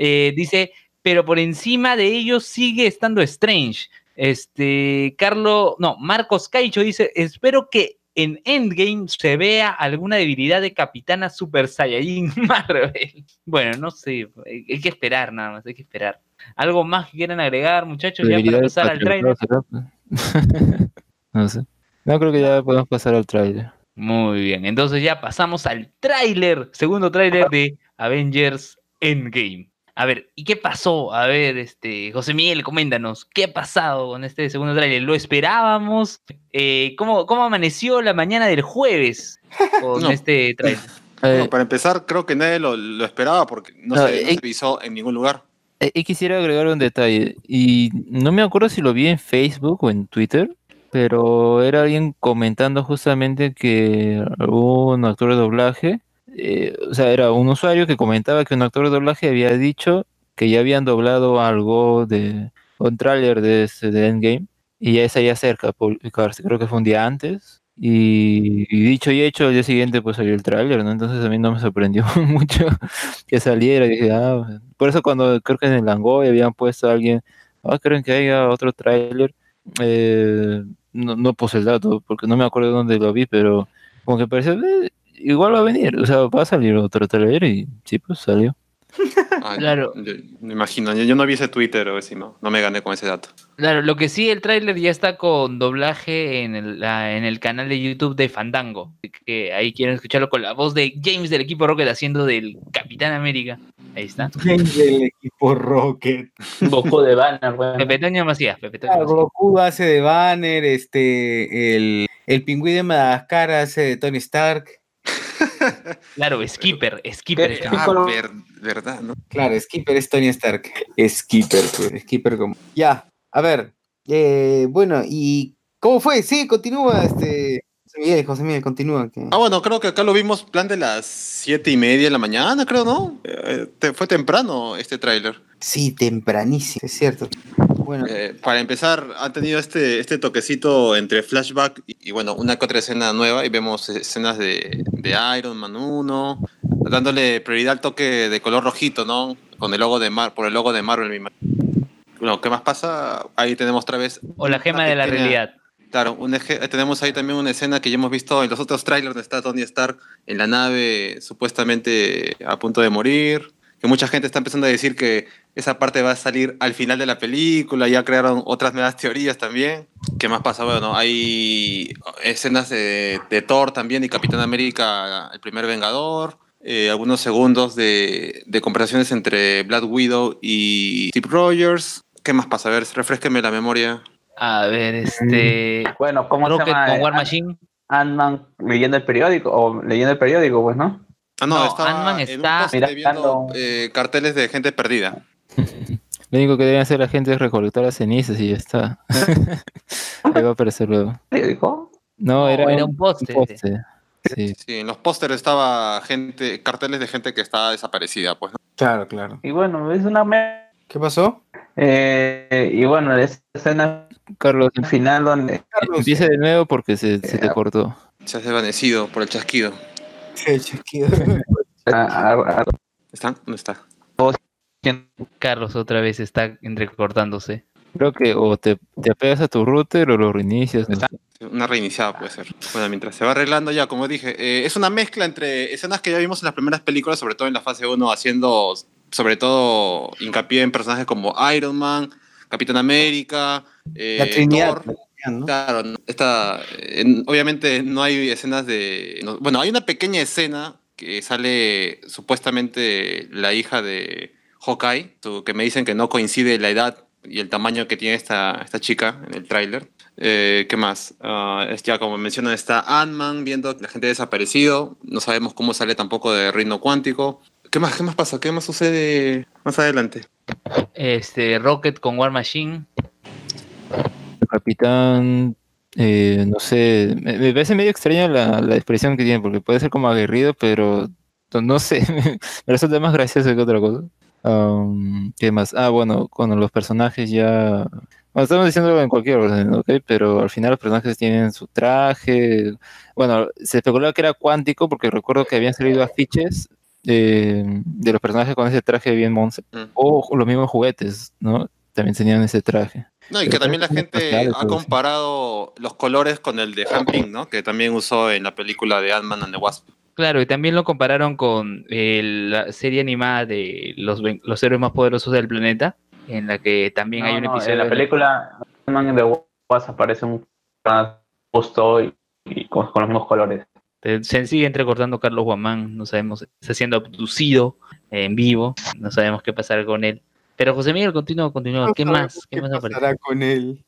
Eh, dice, pero por encima de ellos sigue estando Strange. Este, Carlos, no, Marcos Caicho dice, espero que en Endgame se vea alguna debilidad de Capitana Super Saiyajin (laughs) Marvel. Bueno, no sé, hay hay que esperar nada más, hay que esperar. ¿Algo más que quieran agregar, muchachos, ya para pasar al ¿será? (laughs) no sé. No creo que ya podemos pasar al tráiler. Muy bien, entonces ya pasamos al tráiler, segundo tráiler de Avengers Endgame. A ver, ¿y qué pasó? A ver, este, José Miguel, coméntanos, ¿qué ha pasado con este segundo tráiler? ¿Lo esperábamos? Eh, ¿cómo, ¿Cómo amaneció la mañana del jueves (laughs) con No. este tráiler? (laughs) Bueno, para empezar, creo que nadie lo, lo esperaba porque no, No, se, no eh, se en ningún lugar. Eh, Y quisiera agregar un detalle. Y no me acuerdo si lo vi en Facebook o en Twitter, pero era alguien comentando justamente que un actor de doblaje, eh, o sea, era un usuario que comentaba que un actor de doblaje había dicho que ya habían doblado algo de un tráiler de, de Endgame y ya está ya cerca publicarse. Creo que fue un día antes. Y, y dicho y hecho, al día siguiente pues salió el tráiler, ¿no? Entonces a mí no me sorprendió (laughs) mucho que saliera. Dije, ah, por eso cuando creo que en el Langoy habían puesto a alguien, ah, creen que haya otro tráiler, eh, no, no puse el dato porque no me acuerdo dónde lo vi, pero como que parecía, eh, igual va a venir, o sea, va a salir otro tráiler y sí, pues salió. Ah, Claro. yo- me imagino, yo, yo no vi ese Twitter o si no, no me gané con ese dato. Claro, lo que sí, el tráiler ya está con doblaje en el, la- en el canal de YouTube de Fandango. Que ahí quieren escucharlo con la voz de James del equipo Rocket haciendo del Capitán América. Ahí está. del equipo Rocket. Goku de Banner, bueno. Pepe Toño Macías, Pepe Toño Claro, Macías. Goku hace de Banner, este, el, el pingüino de Madagascar hace de Tony Stark. Claro, Skipper, Skipper. Está- Ah, ver- verdad, ¿no? Claro, Skipper es Tony Stark. Skipper, pues, Skipper como. Ya, a ver. eh, bueno, ¿y cómo fue? Sí, continúa, este. José Miguel, José Miguel, continúa. que- Ah, bueno, creo que acá lo vimos plan de las siete y media de la mañana, creo, ¿no? Eh, te- fue temprano este tráiler. Sí, tempranísimo, es cierto. Bueno, Eh, para empezar, ha tenido este, este toquecito entre flashback y, y, bueno, una que otra escena nueva y vemos escenas de, de Iron Man 1, dándole prioridad al toque de color rojito, ¿no? Con el logo de Mar por el logo de Marvel. Bueno, ¿qué más pasa? Ahí tenemos otra vez. O la gema de la pequeña- realidad. Claro, un eje- tenemos ahí también una escena que ya hemos visto en los otros trailers donde está Tony Stark en la nave supuestamente a punto de morir. Que mucha gente está empezando a decir que esa parte va a salir al final de la película, ya crearon otras nuevas teorías también. ¿Qué más pasa? Bueno, hay escenas de, de Thor también y Capitán América, el primer Vengador, eh, algunos segundos de, de conversaciones entre Black Widow y Steve Rogers. ¿Qué más pasa? A ver, refresqueme la memoria. A ver, este. Bueno, ¿cómo se Rocket llama? con War Ant- Machine. Ant-Man leyendo el periódico, o leyendo el periódico, pues, ¿no? Ah, no, No, estaba en un está- poste Mira, viendo Ant-Man. eh, carteles de gente perdida. (laughs) Lo único que deben hacer la gente es recolectar las cenizas y ya está. (laughs) Ahí va a aparecer luego. ¿Periódico? No, No, era, era un poste. Sí. Sí, en los pósteres estaba gente, carteles de gente que estaba desaparecida, pues. ¿no? Claro, claro. Y bueno, es una... ¿Qué pasó? Eh, y bueno, esa escena Carlos, final donde... Carlos. empieza de nuevo porque se, se te Eh, cortó. Se ha desvanecido por el chasquido. Sí, chasquido. a- (laughs) a- a- ¿Están? ¿Dónde está? Carlos otra vez está entrecortándose. Creo que o te, te apegas a tu router o lo reinicias. no. Una reiniciada puede ser. Bueno, mientras se va arreglando ya, como dije, eh, es una mezcla entre escenas que ya vimos en las primeras películas, sobre todo en la fase 1, haciendo sobre todo hincapié en personajes como Iron Man, Capitán América, eh, La Trinidad. Thor. ¿No? Claro, no, esta, eh, obviamente no hay escenas de... no- bueno, hay una pequeña escena que sale supuestamente la hija de Hawkeye, que me dicen que no coincide la edad y el tamaño que tiene esta, esta chica en el tráiler. Eh, ¿Qué más? Es ya como mencionan, está Ant-Man viendo que la gente ha desaparecido. No sabemos cómo sale tampoco de Reino Cuántico. ¿Qué más? ¿Qué más pasa? ¿Qué más sucede más adelante? Este, Rocket con War Machine. Capitán, eh, no sé, me, me parece medio extraña la, la expresión que tiene, porque puede ser como aguerrido, pero no, sé, (laughs) me resulta más gracioso que otra cosa. Am, ¿Qué más? Ah, bueno, cuando los personajes ya... Bueno, estamos diciendo en cualquier orden, ¿ok? Pero al final los personajes tienen su traje. Bueno, se especulaba que era cuántico porque recuerdo que habían salido afiches eh, de los personajes con ese traje bien monce. Mm. O los mismos juguetes, ¿no? También tenían ese traje. No, y que también la gente ha comparado los colores con el de Han Ping, ¿no? Que también usó en la película de Ant-Man and the Wasp. Claro, y también lo compararon con eh, la serie animada de los, los héroes más poderosos del planeta, en la que también hay un no, episodio en la película Ant-Man de Wasp aparece un justo y, y con, con los mismos colores. Se sigue entrecortando Carlos Guamán, no sabemos, está siendo abducido en vivo, no sabemos qué pasará con él. Pero José Miguel, continúa, continúa. ¿Qué más? ¿Qué, más aparece? pasará con él?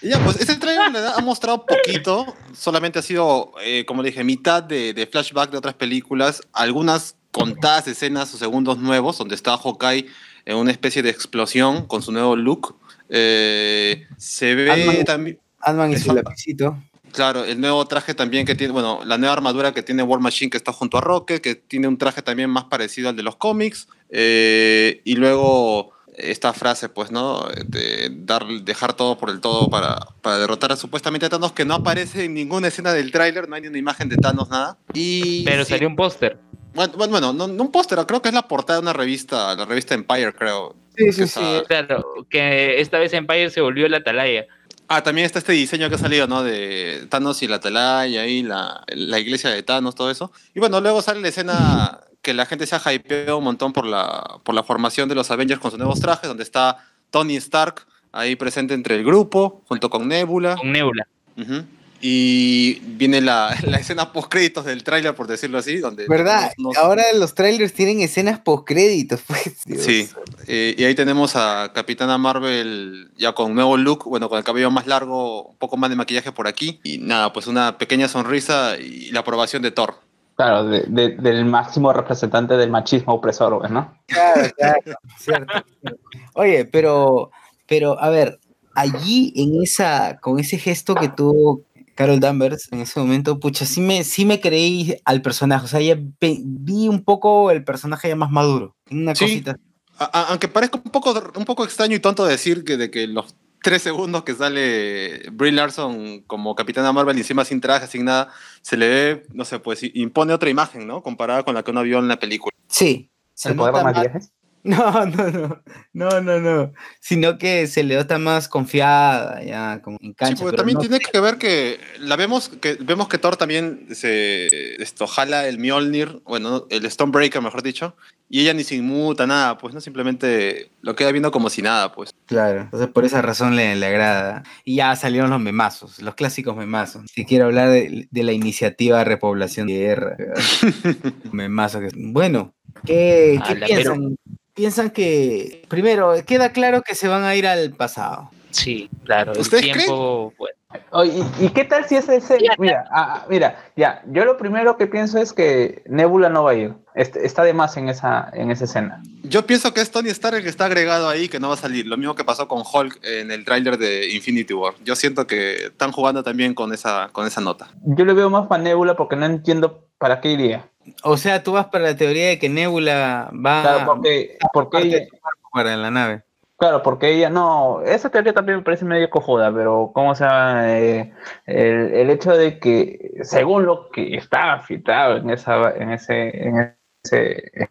Y (laughs) ya, pues ese trailer en realidad ha mostrado poquito, solamente ha sido, eh, como dije, mitad de, de flashback de otras películas, algunas contadas escenas o segundos nuevos, donde está Hawkeye en una especie de explosión con su nuevo look. Eh, se ve también, Ant-Man y su lapicito. Claro, el nuevo traje también que tiene, bueno, la nueva armadura que tiene War Machine que está junto a Rocket, que tiene un traje también más parecido al de los cómics. Eh, y luego esta frase, pues, ¿no? De dar, dejar todo por el todo para, para derrotar a supuestamente a Thanos, que no aparece en ninguna escena del tráiler, no hay ni una imagen de Thanos, nada. Y Pero sí, salió un póster. Bueno, bueno, bueno, no, no un póster, creo que es la portada de una revista, la revista Empire, creo. Sí, sí, sí. Claro, que esta vez Empire se volvió la atalaya. Ah, también está este diseño que ha salido, ¿no? De Thanos y la Atalaya ahí, la, la iglesia de Thanos, todo eso. Y bueno, luego sale la escena que la gente se ha hypeado un montón por la, por la formación de los Avengers con sus nuevos trajes, donde está Tony Stark ahí presente entre el grupo, junto con Nebula. Con Nebula. Ujú. Y viene la, (laughs) la escena post créditos del tráiler, por decirlo así, donde... ¿Verdad? nos- nos- Ahora los trailers tienen escenas post créditos, (laughs) pues. Dios. Sí, eh, y ahí tenemos a Capitana Marvel ya con nuevo look, bueno, con el cabello más largo, un poco más de maquillaje por aquí, y nada, pues una pequeña sonrisa y la aprobación de Thor. Claro, de- de- del máximo representante del machismo opresor, pues, ¿no? Claro, claro, cierto, cierto. Oye, pero, pero, a ver, allí en esa, con ese gesto que tuvo Carol Danvers en ese momento, pucha, sí me, sí me creí al personaje, o sea, ya vi un poco el personaje ya más maduro, una Sí. cosita. A- a- aunque parezca un poco, un poco extraño y tonto decir que de que los tres segundos que sale Brie Larson como Capitana Marvel y encima sin traje, sin nada, se le ve, no sé, pues impone otra imagen, ¿no? Comparada con la que uno vio en la película. Sí, se el poder de nota más- maquillajes. (laughs) No, no, no, no, no, no, sino que se le nota más confiada, ya, como en Sí, cancha. porque pero también no tiene que ver que la vemos que vemos que Thor también se esto jala el Mjolnir, bueno, el Stonebreaker, mejor dicho, y ella ni se inmuta nada, pues no simplemente lo queda viendo como si nada, pues. Claro, entonces por esa razón le, le agrada. Y ya salieron los memazos, los clásicos memazos. Si quiero hablar de, de la iniciativa de repoblación de tierra. (laughs) Memazo que... Bueno, ¿qué, piensan? Piensan que, primero, queda claro que se van a ir al pasado. Sí, claro. El ¿Ustedes tiempo, bueno, Oye, ¿y, y qué tal si es ese? Mira, ah, ah, mira, ya, yo lo primero que pienso es que Nebula no va a ir. Este- está de más en esa, en esa escena. Yo pienso que es Tony Stark el que está agregado ahí que no va a salir. Lo mismo que pasó con Hulk en el tráiler de Infinity War. Yo siento que están jugando también con esa, con esa nota. Yo le veo más para Nebula porque no entiendo para qué iría. O sea, tú vas para la teoría de que Nebula va Claro, porque, porque parte ella, cuerpo para la nave. Claro, porque ella, no, esa teoría también me parece medio cojuda, pero ¿cómo se llama? Eh, el, el hecho de que, según lo que estaba filtrado en esa, en ese, en ese,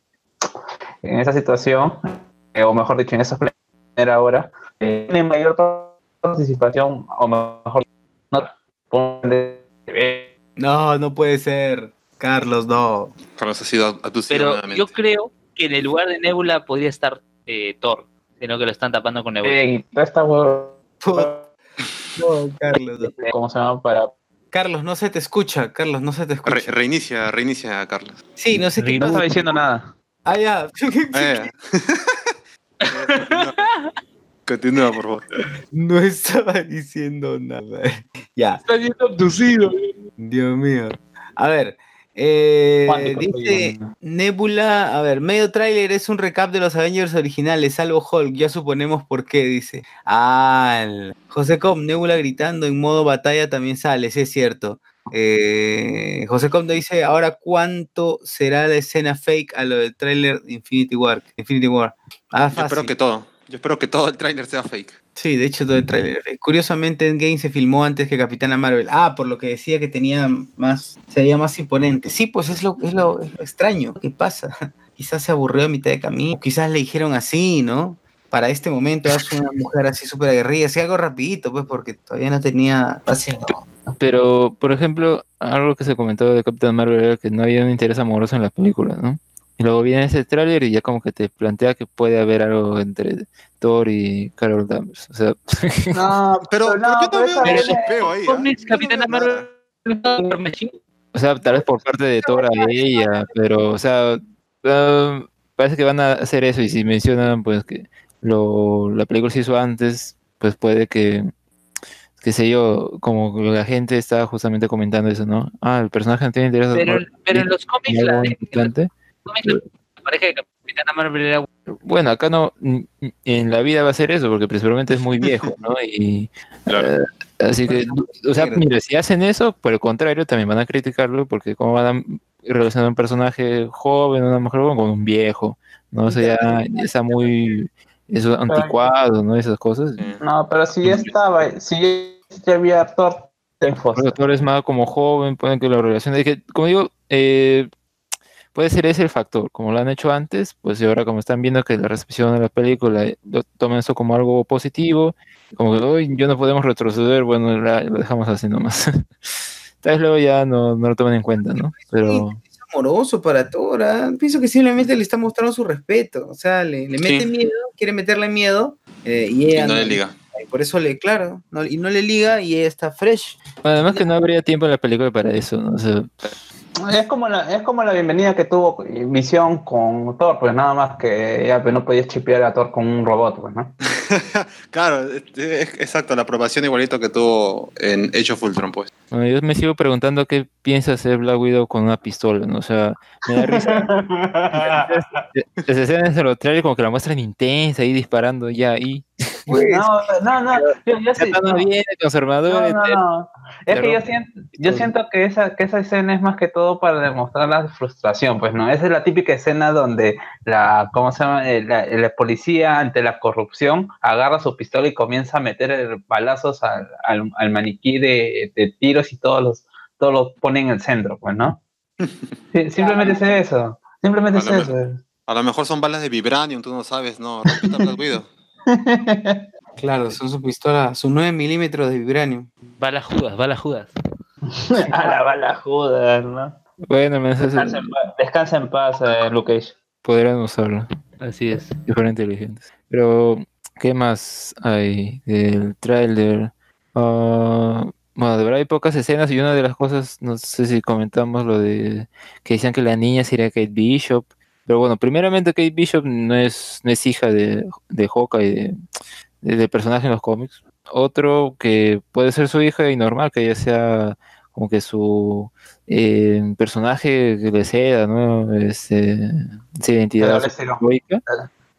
en esa situación, eh, o mejor dicho, en esa primera hora, eh, tiene mayor participación, o mejor, no, No, no puede ser. Carlos, no. Carlos ha sido aducido pero nuevamente. yo creo que en el lugar de Nebula podría estar eh, Thor, sino que lo están tapando con eh, esta No, Carlos. no. (laughs) ¿cómo se llama? Para Carlos, no se te escucha. Carlos, no se te Re- escucha. reinicia, reinicia, Carlos. Sí, no sé qué no estaba diciendo nada. Ah, ya. (laughs) Eh. Continúa. (laughs) Continúa, por favor. No estaba diciendo nada. Ya. Está siendo abducido. Dios mío. A ver. Eh, dice Nebula, a ver, medio tráiler es un recap de los Avengers originales, salvo Hulk, ya suponemos por qué, dice. Ah, el- José Com, Nebula gritando en modo batalla también sale, sí es cierto. Eh, José Com dice, ahora cuánto será la escena fake a lo del tráiler de Infinity War. Infinity War. Ah, Yo espero que todo. Yo espero que todo el tráiler sea fake. Sí, de hecho todo el tráiler. Eh, Curiosamente Endgame se filmó antes que Capitana Marvel. Ah, por lo que decía que tenía más, se veía más imponente. Sí, pues es lo, es lo, es lo extraño. ¿Qué pasa? (laughs) Quizás se aburrió a mitad de camino. Quizás le dijeron así, ¿no? Para este momento haz una mujer así súper aguerrida. Así algo rapidito, pues, porque todavía no tenía... No. Pero, por ejemplo, algo que se comentó de Captain Marvel era que no había un interés amoroso en la película, ¿no? Y luego viene ese tráiler y ya como que te plantea que puede haber algo entre Thor y Carol Danvers. O sea, (laughs) No, Pero, pero no, pero yo no veo pero- ahí. ¿ah? Capitana. Marvel. o sea, tal vez por parte de Thor a ella, pero, o sea, ah, parece que van a hacer eso y si mencionan, pues, que lo, la película se hizo antes, pues puede que, qué sé yo, como la gente está justamente comentando eso, ¿no? Ah, el personaje no tiene interés Pero, pero en los cómics, la, algo en los importante. cómics, la pareja de Capitana Marvel era Bueno, acá no, en la vida va a ser eso, porque principalmente es muy viejo, ¿no? Y Claro. eh, así que, o sea, mira, si hacen eso, por el contrario, también van a criticarlo, porque cómo van a relacionar un personaje joven, una mujer joven, con un viejo, ¿no? O sea, ya, ya está muy eso anticuado, ¿no? Esas cosas. No, pero si ya estaba, si ya había Thor Thor es más como joven, pueden que la relación, es que, como digo, eh, puede ser ese el factor, como lo han hecho antes, pues y ahora como están viendo que la recepción de la película eh, lo toman eso como algo positivo, como que hoy yo no podemos retroceder, bueno, la- lo dejamos así nomás. (laughs) Tal vez luego ya no, no lo tomen en cuenta, ¿no? Pero Es amoroso para Thor. ¿ah? Pienso que simplemente le está mostrando su respeto. O sea, le, le mete Sí. miedo, quiere meterle miedo. eh, y ella Y no no- le liga. Y por eso le, claro, no- y no le liga y ella está fresh. además que no habría tiempo en la película para eso, ¿no? O sea, Es como la, es como la bienvenida que tuvo Visión con Thor, pues nada más que ya pues, no podías chipear a Thor con un robot, pues, ¿no? (laughs) Claro, es, es- exacto, la aprobación igualito que tuvo en Age of Ultron, pues. bueno, yo me sigo preguntando qué piensa hacer Black Widow con una pistola, ¿no? O sea, me da risa. (laughs) Las escenas de los trailers como que la muestran intensa ahí disparando ya y No, no, no, yo, yo sí- Katana no. viene conservador No, no, no. Es que yo siento, yo todo. siento que esa, que esa escena es más que todo para demostrar la frustración, pues no, esa es la típica escena donde la, ¿cómo se llama? Eh, La, la policía ante la corrupción agarra su pistola y comienza a meter balazos al, al, al maniquí de, de tiros y todos los, todos los pone en el centro, pues, ¿no? Sí, (laughs) simplemente es eso, simplemente es A lo eso. A lo mejor son balas de Vibranium, tú no sabes, no. Respeta Black Widow. (laughs) Claro, son su pistola, su 9 milímetros de vibranium. Balas Judas, balas Judas. (laughs) A la bala Judas, ¿no? Bueno, me hace- Descansa en paz, descansa en paz eh, Luke Cage. podrían usarlo. Así es. Si fueran inteligentes. Pero, ¿qué más hay del tráiler? Ah, bueno, de verdad hay pocas escenas y una de las cosas, no sé si comentamos lo de que decían que la niña sería Kate Bishop. Pero bueno, primeramente Kate Bishop no es, no es hija de, de Hawkeye, de, personaje en los cómics. Otro que puede ser su hija y normal, que ella sea como que su eh, personaje que le ceda, ¿no? Este, esa identidad. La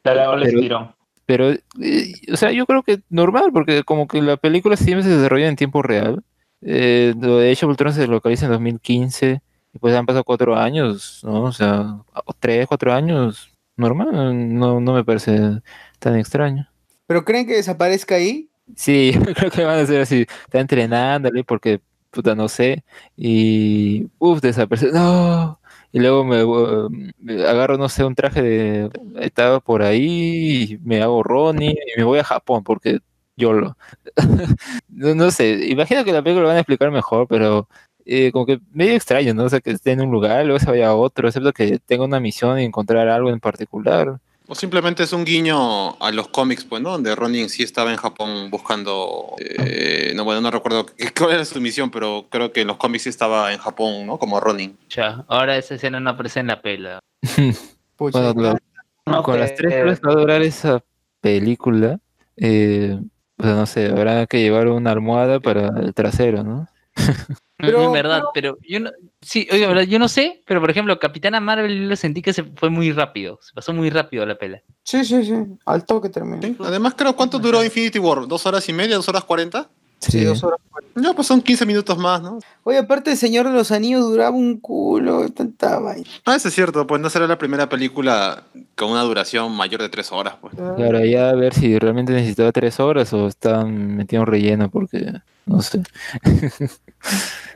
Pero-. Pero, eh, o sea, yo creo que normal, porque como que la película siempre se desarrolla en tiempo real. Eh, lo de of Ultron se localiza en 2015, y pues han pasado cuatro años, ¿no? O sea, tres, cuatro años, normal, no, no me parece tan extraño. ¿Pero creen que desaparezca ahí? Sí, (laughs) creo que van a ser así, está entrenándole porque, puta, no sé, y, uff, desaparece, no, y luego me, uh, me agarro, no sé, un traje de, estaba por ahí, y me hago Ronnie, y me voy a Japón porque yo lo, (laughs) no, no sé, imagino que la película lo van a explicar mejor, pero eh, como que medio extraño, ¿no? O sea, que esté en un lugar, luego se vaya a otro, excepto que tenga una misión y encontrar algo en particular. O simplemente es un guiño a los cómics, pues, ¿no? Donde Ronin sí estaba en Japón buscando. eh, no, bueno, no recuerdo cuál era su misión, pero creo que en los cómics sí estaba en Japón, ¿no? Como Ronin. Ya, ahora esa escena no aparece en la pela. (laughs) Pucha, Bueno, claro. lo- No, con que- las tres horas que va a durar esa película, eh, o sea, no sé, habrá que llevar una almohada para el trasero, ¿no? (laughs) Pero- en verdad, pero yo no, sí, oiga, verdad, yo no sé, pero por ejemplo, Capitana Marvel yo lo sentí que se fue muy rápido, se pasó muy rápido la pela. Sí, sí, sí. Al toque termina. ¿sí? Además, creo, ¿cuánto duró Infinity War? ¿Dos horas y media? ¿Dos horas cuarenta? Sí, Sí. dos horas. Ya, pues son 15 minutos más, ¿no? Oye, aparte, el Señor de los Anillos duraba un culo, tanta vaina. Ah, eso es cierto, pues no será la primera película con una duración mayor de tres horas, pues. Y ahora ya a ver si realmente necesitaba tres horas o están metiendo relleno porque, no sé. (laughs)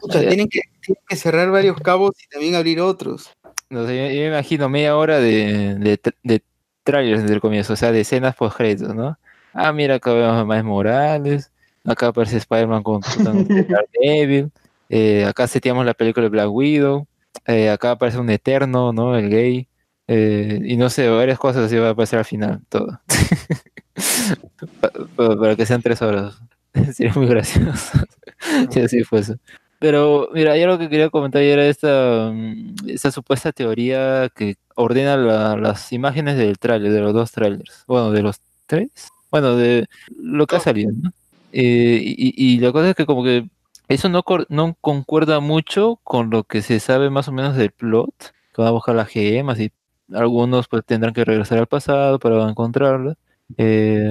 Pucha, tienen, que, tienen que cerrar varios cabos y también abrir otros. No sé, yo, yo me imagino media hora de, de trailers desde el comienzo, o sea, de escenas post créditos, ¿no? Ah, mira, acá vemos a Miles Morales, acá aparece Spider-Man con, (laughs) Daredevil, eh, acá seteamos la película de Black Widow, eh, acá aparece un Eterno, ¿no? El gay, eh, y no sé, varias cosas así va a aparecer al final, todo. (laughs) Pa- pa- para que sean tres horas. (laughs) Sería muy gracioso si así fuese. Pero mira, yo lo que quería comentar era esta, mm, esta supuesta teoría que ordena la- las imágenes del tráiler, de los dos trailers. Bueno, de los tres. Bueno, de lo que ha salido, ¿no? Eh, y, y la cosa es que como que eso no, no concuerda mucho con lo que se sabe más o menos del plot, que van a buscar las gemas y algunos pues tendrán que regresar al pasado para encontrarlas. Eh,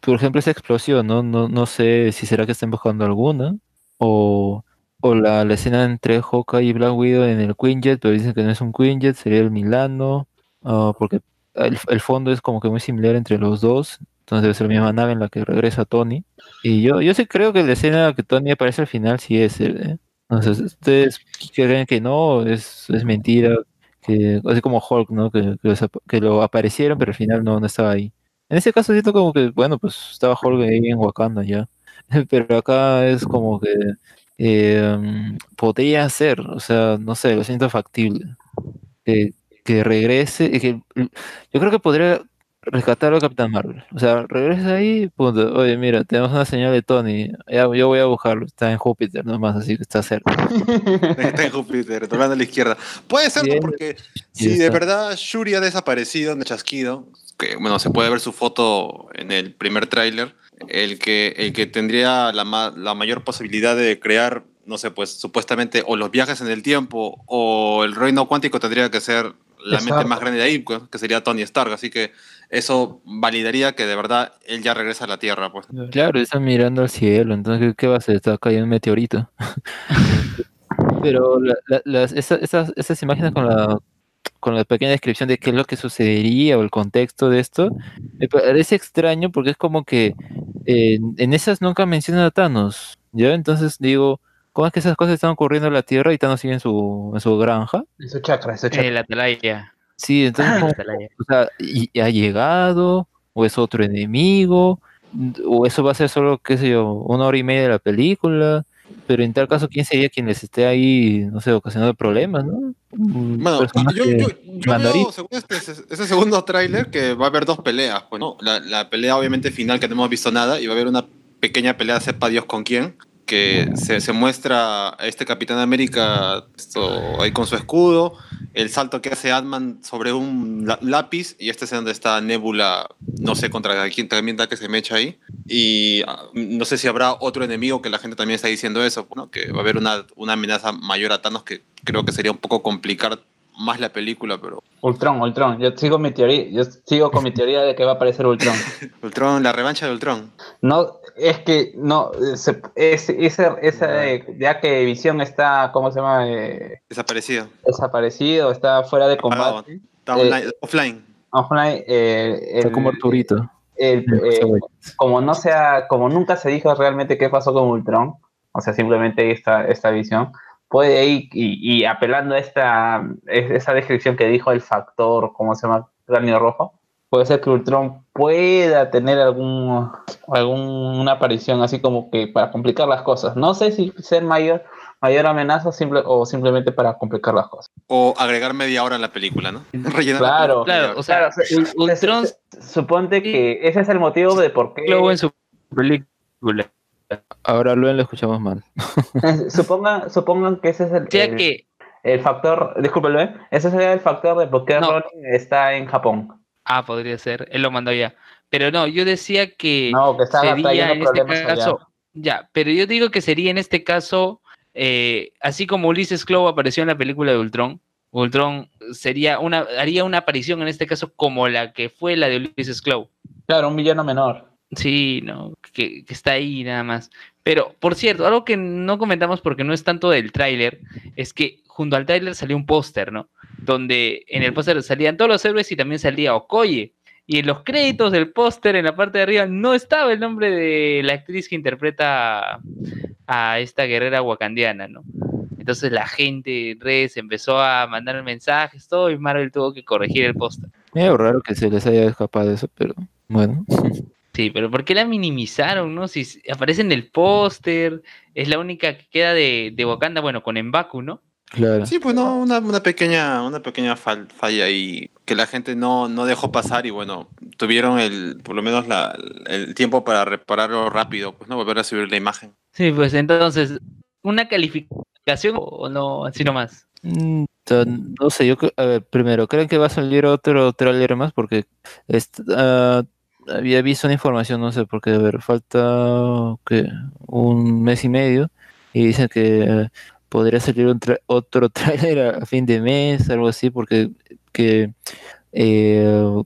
por ejemplo, esa explosión, ¿no? No, no sé si será que estén buscando alguna o, o la, la escena entre Hawkeye y Black Widow en el Quinjet, pero dicen que no es un Quinjet, sería el Milano, ah, porque el, el fondo es como que muy similar entre los dos, entonces debe la misma nave en la que regresa Tony. Y yo, yo sí creo que la escena que Tony aparece al final sí es él, ¿eh? Entonces, ustedes creen que no, es, es mentira, que así como Hulk, ¿no? Que, que, lo aparecieron, pero al final no, no estaba ahí. En ese caso siento como que, bueno, pues estaba Hulk ahí en Wakanda ya. (laughs) Pero acá es como que eh, mm, podría ser, o sea, no sé, lo siento factible. Que, que regrese, que yo creo que podría rescatarlo a Capitán Marvel. O sea, regresa ahí, punto. Oye, mira, tenemos una señal de Tony. Ya, yo voy a buscarlo. Está en Júpiter nomás, así que está cerca. (laughs) Está en Júpiter, tocando a la izquierda. Puede ser, porque si de verdad Shuri ha desaparecido en el chasquido, que bueno, se puede ver su foto en el primer tráiler, el que, el que tendría la, ma- la mayor posibilidad de crear, no sé, pues supuestamente o los viajes en el tiempo o el reino cuántico tendría que ser la mente más grande de ahí, pues, que sería Tony Stark. Así que eso validaría que de verdad él ya regresa a la Tierra, pues. Claro, están mirando al cielo, entonces, ¿qué, va a hacer? Está cayendo un meteorito. (laughs) Pero la- la- las, esas, esas imágenes con la, con la pequeña descripción de qué es lo que sucedería o el contexto de esto, me parece extraño porque es como que eh, en esas nunca mencionan a Thanos, ¿ya? Entonces digo, ¿cómo es que esas cosas están ocurriendo en la Tierra y Thanos sigue en su, en su granja? En su chakra, en su chakra. la atalaya. Sí, entonces, como- o sea, y, y ha llegado, o es otro enemigo, o eso va a ser solo, qué sé yo, una hora y media de la película, pero en tal caso, ¿quién sería quien les esté ahí, no sé, ocasionando problemas, ¿no? Bueno, yo, yo, yo mandarín. veo, según este, ese segundo tráiler, que va a haber dos peleas. Pues, ¿no? la, la pelea obviamente final que no hemos visto nada y va a haber una pequeña pelea, sepa Dios con quién, que se, muestra este Capitán América ahí con su escudo, el salto que hace Ant-Man sobre un lápiz y este es donde está Nebula, no sé contra quién también da que se mecha ahí. Y ah, no sé si habrá otro enemigo que la gente también está diciendo eso, que va a haber una, una amenaza mayor a Thanos que creo que sería un poco complicar más la película, pero Ultron, Ultron. Yo sigo mi teoría, yo sigo con mi teoría de que va a aparecer Ultron. (laughs) Ultron, la revancha de Ultron. No, es que no, eh, se- es, esa, esa, eh, ya que Visión está, ¿cómo se llama? Eh, Desaparecido. desaparecido, está fuera de Apagado. combate. Está Eh, online- offline. offline, eh, Está el- como Arturito. el- eh, como no sea, como nunca se dijo realmente qué pasó con Ultron, o sea, simplemente esta, esta visión, puede ir y, y apelando a esta, es- esa descripción que dijo el factor, ¿cómo se llama? Cráneo rojo, puede ser que Ultron pueda tener algún, alguna aparición así como que para complicar las cosas. No sé si ser mayor, mayor amenaza simple, o simplemente para complicar las cosas. O agregar media hora en la película, ¿no? (laughs) Rellenar la Claro. Claro, o sea, Claro, Ultron Suponte que ese es el motivo de por qué... luego en su película. Ahora Luen lo escuchamos mal. (laughs) Supongan, supongan que ese es el, el- que, el factor, discúlpeme, ese sería el factor de por qué No. Ronin está en Japón. ah, podría ser, él lo mandó ya. Pero no, yo decía que No, que estaba sería en este allá. caso, ya, pero yo digo que sería en este caso, eh, así como Ulises Clow apareció en la película de Ultron, Ultron sería una, haría una aparición en este caso como la que fue la de Ulises Clow. Claro, un villano menor. Sí, no, que, está ahí nada más. Pero, por cierto, algo que no comentamos porque no es tanto del tráiler, es que junto al tráiler salió un póster, ¿no? Donde en el póster salían todos los héroes y también salía Okoye. Y en los créditos del póster, en la parte de arriba, no estaba el nombre de la actriz que interpreta a, esta guerrera wakandiana, ¿no? Entonces la gente en redes empezó a mandar mensajes, todo, y Marvel tuvo que corregir el póster. Medio raro que se les haya escapado eso, pero bueno. (laughs) Sí, pero ¿por qué la minimizaron, no? Si aparece en el póster, es la única que queda de, de Wakanda, bueno, con Embaku, ¿no? Claro. Sí, pues no, una, una pequeña, una pequeña fal- falla ahí que la gente no, no dejó pasar y bueno, tuvieron el, por lo menos la, el tiempo para repararlo rápido, pues no volver a subir la imagen. Sí, pues entonces, ¿una calificación o no? Así nomás. Mm, No sé, yo, a ver, primero, ¿creen que va a salir otro tráiler más? Porque ah, había visto una información, no sé, porque, a ver, falta ¿qué? un mes y medio y dicen que podría salir un tra- otro (laughs) tráiler a, fin de mes, algo así, porque que eh,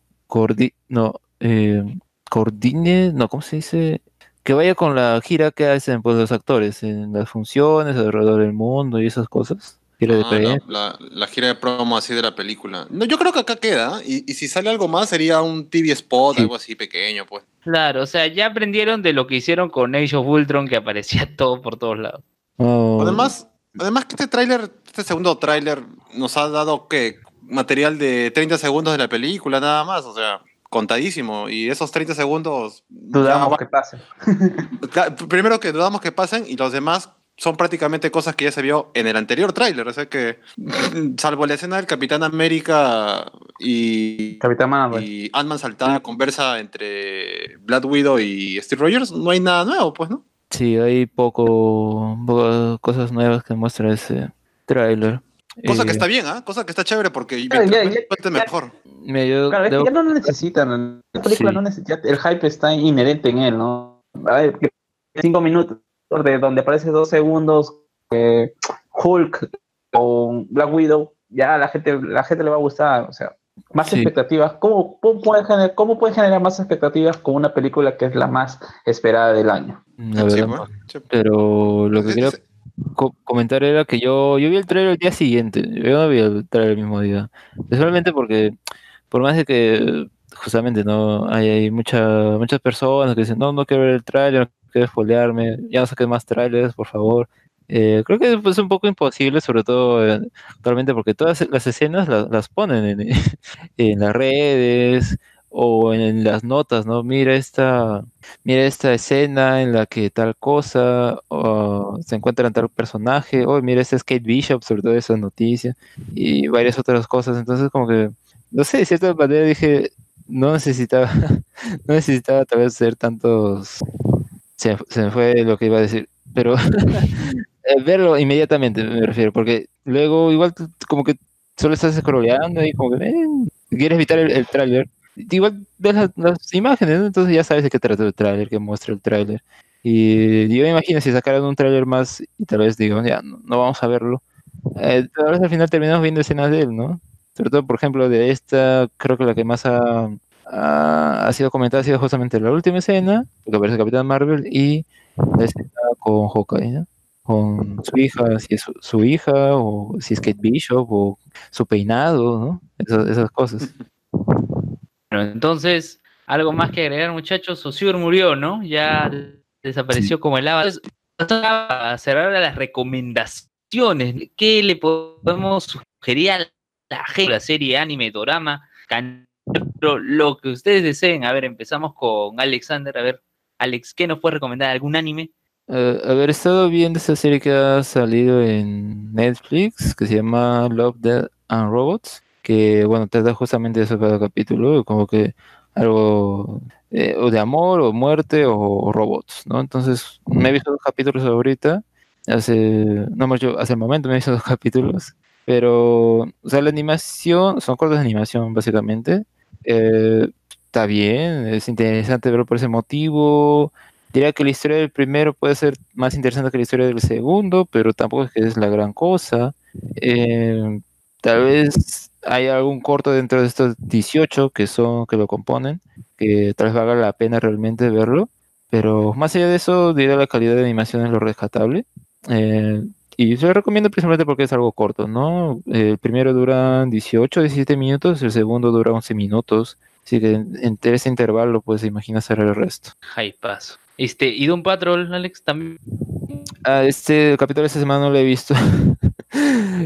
no, eh, coordine, no, ¿cómo se dice? Que vaya con la gira que hacen pues, los actores en las funciones alrededor del mundo y esas cosas. Gira de Ah, la, la- la gira de promo así de la película. No, yo creo que acá queda y, y si sale algo más sería un TV spot, Sí. algo así pequeño, pues. Claro, o sea, ya aprendieron de lo que hicieron con Age of Ultron, que aparecía (laughs) todo por todos lados. Oh, Además, además que este tráiler, este segundo tráiler nos ha dado que material de 30 segundos de la película nada más, o sea, contadísimo y esos 30 segundos Dudamos que pase. Cla- (laughs) primero que dudamos que pasen y los demás son prácticamente cosas que ya se vio en el anterior tráiler, o sea que (laughs) salvo la escena del Capitán América y Capitán Marvel. y Ant-Man saltada conversa entre Black Widow y Steve Rogers, no hay nada nuevo, pues, ¿no? sí, hay poco, pocas cosas nuevas que muestra ese tráiler. Cosa que Eh, está bien, ¿ah? Cosa que está chévere porque Ya, ya, ya, mejor. mira, yo Claro, es que debo- ya no lo necesitan. La película Sí. no necesita. El hype está inherente en él, ¿no? A ver, que cinco minutos de donde aparece dos segundos eh, Hulk o Black Widow, ya a la gente, la gente le va a gustar. O sea, más Sí. expectativas. ¿Cómo, cómo, puede generar, ¿Cómo puede generar más expectativas con una película que es la más esperada del año? Sí, sí. pero lo que quería co- comentar era que yo, yo vi el trailer el día siguiente, yo no vi el trailer el mismo día, principalmente porque por más de que justamente no hay, hay mucha, muchas personas que dicen no, no quiero ver el trailer, spoilearme, ya no saques más trailers, por favor. Eh, creo que es un poco imposible, sobre todo eh, actualmente, porque todas las escenas la- las, ponen en, (laughs) en las redes o en las notas, ¿no? Mira esta, mira esta escena en la que tal cosa o se encuentra tal personaje, o mira este Skate Bishop, sobre todo esa noticia, y varias otras cosas. Entonces, como que, no sé, de cierta manera dije, no necesitaba, (laughs) no necesitaba tal vez ser tantos. Se, se me fue lo que iba a decir, pero (laughs) eh, verlo inmediatamente me refiero, porque luego igual como que solo estás scrolleando y como que eh, quieres evitar el, el tráiler. Igual ves las, las imágenes, entonces ya sabes de qué trata el tráiler, que muestra el tráiler. Y yo me imagino si sacaran un tráiler más y tal vez digo, ya, no, vamos a verlo. Eh, al final terminamos viendo escenas de él, ¿no? Sobre todo, por ejemplo, de esta, creo que la que más ha, ha, ha sido comentada ha sido justamente la última escena, porque aparece Capitán Marvel y la escena con Hawkeye, ¿no? Con su hija, si es su, su hija, o si es Kate Bishop, o su peinado, ¿no? Esas, esas cosas. Bueno, entonces, algo más que agregar, muchachos. Osur murió, ¿no? Ya desapareció como el. Entonces, a cerrar las recomendaciones. ¿Qué le podemos sugerir a la gente? La serie, anime, dorama, canero, lo que ustedes deseen. A ver, empezamos con Alexander. A ver, Alex, ¿qué nos puede recomendar? ¿Algún anime? Eh, haber estado viendo esta serie que ha salido en Netflix, que se llama Love, Death and Robots, que bueno, trata justamente de eso cada capítulo, como que algo eh, o de amor o muerte o, robots, ¿no? Entonces, me he visto dos capítulos ahorita, hace, no mucho, hace el momento me he visto dos (laughs) capítulos, pero, o sea, la animación, son cortos de animación básicamente, eh, está bien, es interesante verlo por ese motivo, Diría que la historia del primero puede ser más interesante que la historia del segundo, pero tampoco es que es la gran cosa. Eh, tal vez hay algún corto dentro de estos 18 que son que lo componen, que tal vez valga la pena realmente verlo. Pero más allá de eso, diría la calidad de animación es lo rescatable. Eh, y se lo recomiendo principalmente porque es algo corto, ¿no? El primero dura 18, 17 minutos, el segundo dura 11 minutos. Así que entre ese intervalo, pues imagina hacer el resto. High paso. Este, ¿y Doom Patrol, Alex? También. Ah, este capítulo de esta semana no lo he visto. (laughs)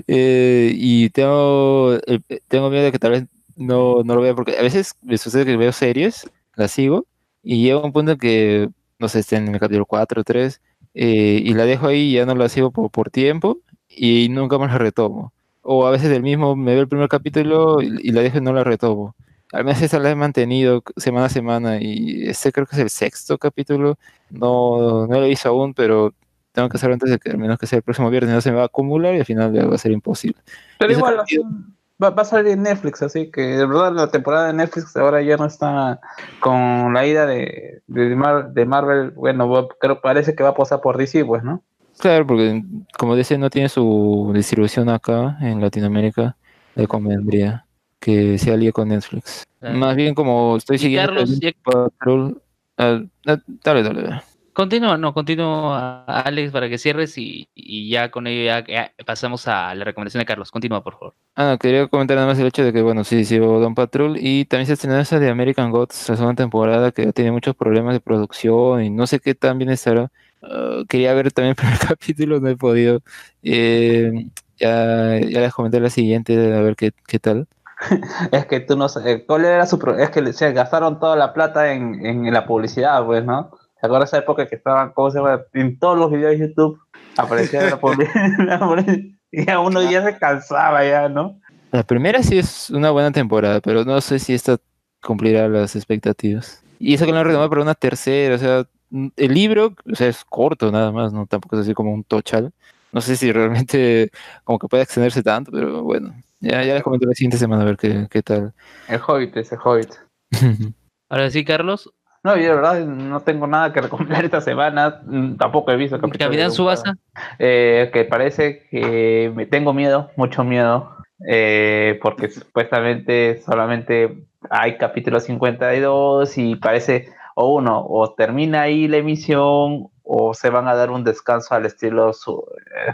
Eh, y tengo, eh, tengo miedo de que tal vez no, no lo vea, porque a veces me sucede que veo series, las sigo, y llega un punto en que, no sé, esté en el capítulo 4 o 3, eh, y la dejo ahí y ya no la sigo por, por tiempo, y nunca más la retomo. O a veces del mismo me veo el primer capítulo y, y la dejo y no la retomo. Al menos esa la he mantenido semana a semana, y este creo que es el sexto capítulo. No, no lo visto aún, pero tengo que hacerlo antes de que al menos que sea el próximo viernes, no se me va a acumular y al final va a ser imposible. Pero igual, sentido- va, va a salir en Netflix, así que de verdad la temporada de Netflix ahora ya no está con la ida de, de, Mar- de Marvel. Bueno, va- creo parece que va a pasar por DC, pues, ¿no? Claro, porque como dice, no tiene su distribución acá en Latinoamérica, le convendría que se alíe con Netflix. Claro. Más bien como estoy siguiendo Carlos, el ya- Patrol, ah, ah, dale, dale. Continúa, no, continúa, Alex, para que cierres y, y ya con ello ya, ya pasamos a la recomendación de Carlos. Continúa, por favor. Ah, quería comentar nada más el hecho de que, bueno, sí, sí, Don Patrol y también se estrenó esa de American Gods, la segunda temporada, que tiene muchos problemas de producción y no sé qué tan bien estará. Ah, quería ver también el primer (laughs) capítulo, no he podido. Eh, ya, ya les comenté la siguiente, a ver qué, qué tal. (laughs) Es que tú no sabes, ¿cuál era su pro- Es que se gastaron toda la plata en, en la publicidad, pues, ¿no? ¿Te acuerdas esa época que estaban, ¿cómo se llama? En todos los videos de YouTube aparecía la (laughs) publicidad. y a uno ya se cansaba, ya, ¿no? La primera sí es una buena temporada, pero no sé si esta cumplirá las expectativas. Y eso que lo han retomado para una tercera, o sea, el libro, o sea, es corto nada más, ¿no? Tampoco es así como un tochal. No sé si realmente (laughs) como que puede extenderse tanto, pero bueno, ya, ya les comento la siguiente semana a ver qué, qué tal. El Hobbit, ese Hobbit. (laughs) Ahora sí, Carlos. No, yo de verdad no tengo nada que recomendar esta semana. mm, Tampoco he visto el capítulo de Capitán Doom Subasa. eh, que parece que me tengo miedo, mucho miedo, eh, porque supuestamente solamente hay capítulo 52 y parece o uno, o termina ahí la emisión o se van a dar un descanso al estilo su, eh,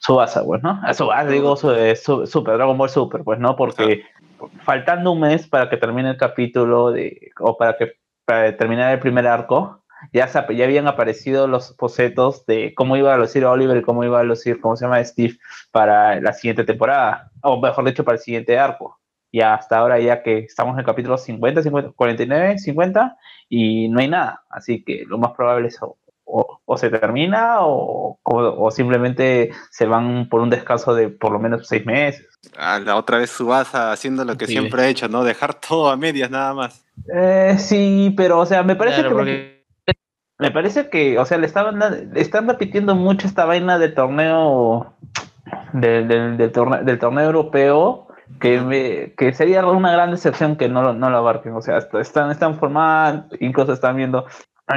Subasa, pues, ¿no? A Subasa, digo, su, eh, su- Super, Dragon Ball Super, pues, ¿no? Porque faltando un mes para que termine el capítulo de, o para que para terminar el primer arco, ya, ya habían aparecido los bocetos de cómo iba a lucir Oliver y cómo iba a lucir, ¿cómo se llama? Steve para la siguiente temporada, o mejor dicho, para el siguiente arco. Y hasta ahora ya que estamos en el capítulo 50, 50 49, 50 y no hay nada. Así que lo más probable es o, o- o se termina o, o- o simplemente se van por un descanso de por lo menos seis meses. Ah, la otra vez Subasa haciendo lo que Sí. siempre ha hecho, ¿no? Dejar todo a medias nada más. Eh, sí, pero o sea, me parece Claro, que porque me parece que, o sea, le estaban le están repitiendo mucho esta vaina del torneo del, del, del torneo, del torneo europeo que, me- que sería una gran decepción que no, lo- no lo abarquen. O sea, est- están, están formando, incluso están viendo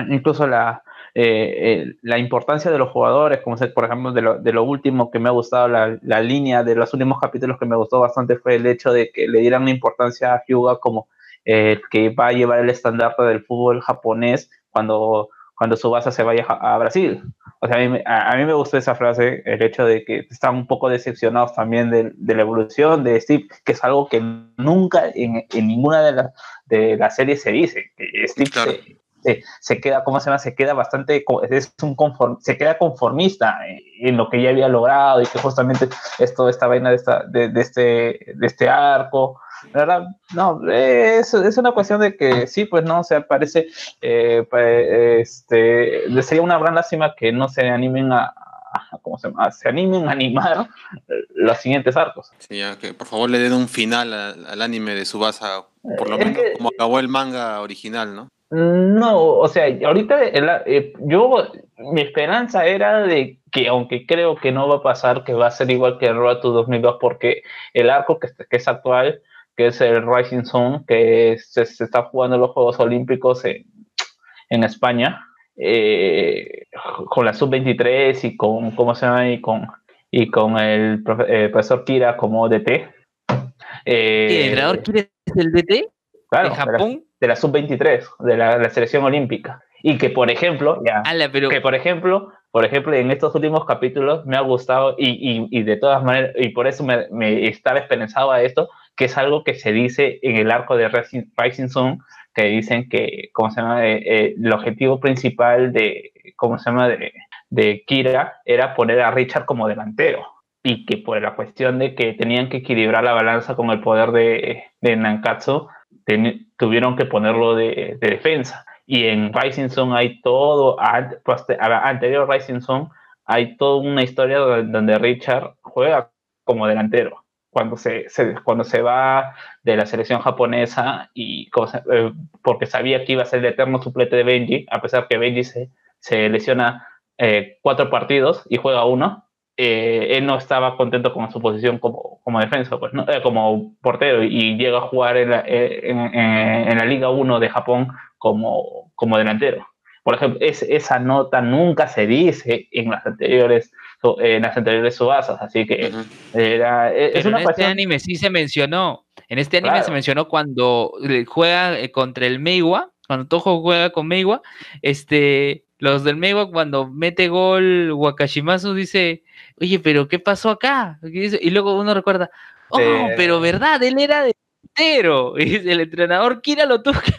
incluso la, eh, eh, la importancia de los jugadores, como se- por ejemplo, de lo, de lo último que me ha gustado, la, la línea de los últimos capítulos que me gustó bastante fue el hecho de que le dieran importancia a Hyuga como eh, que va a llevar el estandarte del fútbol japonés cuando, cuando Subasa se vaya a, a Brasil. O sea, a mí, a, a mí me gustó esa frase, el hecho de que están un poco decepcionados también de, de la evolución de Steve, que es algo que nunca en, en ninguna de las de las series se dice. Se, se queda, ¿cómo se llama? Se queda bastante, es un conform, se queda conformista en, lo que ya había logrado y que justamente es toda esta vaina de, esta, de, de este, de este arco. La verdad, no, es, es una cuestión de que sí, pues no, o sea, parece, eh, este, sería una gran lástima que no se animen a, a- ¿cómo se llama? Se animen a animar los siguientes arcos. Sí, ya, que por favor le den un final al, al anime de Subasa, por lo Es menos que- como acabó el manga original, ¿no? No, o sea, ahorita el- eh, yo, mi esperanza era de que, aunque creo que no va a pasar, que va a ser igual que el Road to 2002, porque el arco que, que es actual, que es el Rising Sun, que se, se está jugando los Juegos Olímpicos en, en España, eh, con la Sub-23 y con, ¿cómo se llama? Y con, y con el profe- eh, profesor Kira como DT. Eh, ¿El entrenador el DT claro, de Japón? De la sub-23, de la, la selección olímpica. Y que, por ejemplo, ya, Ala, pero que por ejemplo, por ejemplo, en estos últimos capítulos me ha gustado y, y, y de todas maneras, y por eso me, me estaba esperanzado a esto, que es algo que se dice en el arco de Rising, Rising Sun, que dicen que, ¿cómo se llama? Eh, eh, el objetivo principal de, ¿cómo se llama? De, de Kira era poner a Richard como delantero y que por la cuestión de que tenían que equilibrar la balanza con el poder de, de Nankatsu, tuvieron que ponerlo de, de defensa. Y en Rising Sun hay todo, poste- a la anterior Rising Sun, hay toda una historia donde, Richard juega como delantero. Cuando se, cuando se va de la selección japonesa y eh, porque sabía que iba a ser el eterno suplete de Benji, a pesar que Benji se, se lesiona eh, cuatro partidos y juega uno, eh, él no estaba contento con su posición como, como defensa, pues, ¿no? Eh, como portero, y llega a jugar en la, eh, en, en- en la Liga 1 de Japón como, como delantero. Por ejemplo, es- esa nota nunca se dice en las anteriores, en las anteriores subasas, así que era, es Pero una en este cuestión... anime sí se mencionó. En este anime Claro. se mencionó cuando juega eh, contra el Meiwa, cuando Toho juega con Meiwa, este, los del Meiwa cuando mete gol Wakashimasu dice, oye, pero ¿qué pasó acá? Y luego uno recuerda, oh, Eh. pero verdad, él era delantero. (laughs) Y dice, el entrenador Kira lo tuvo que,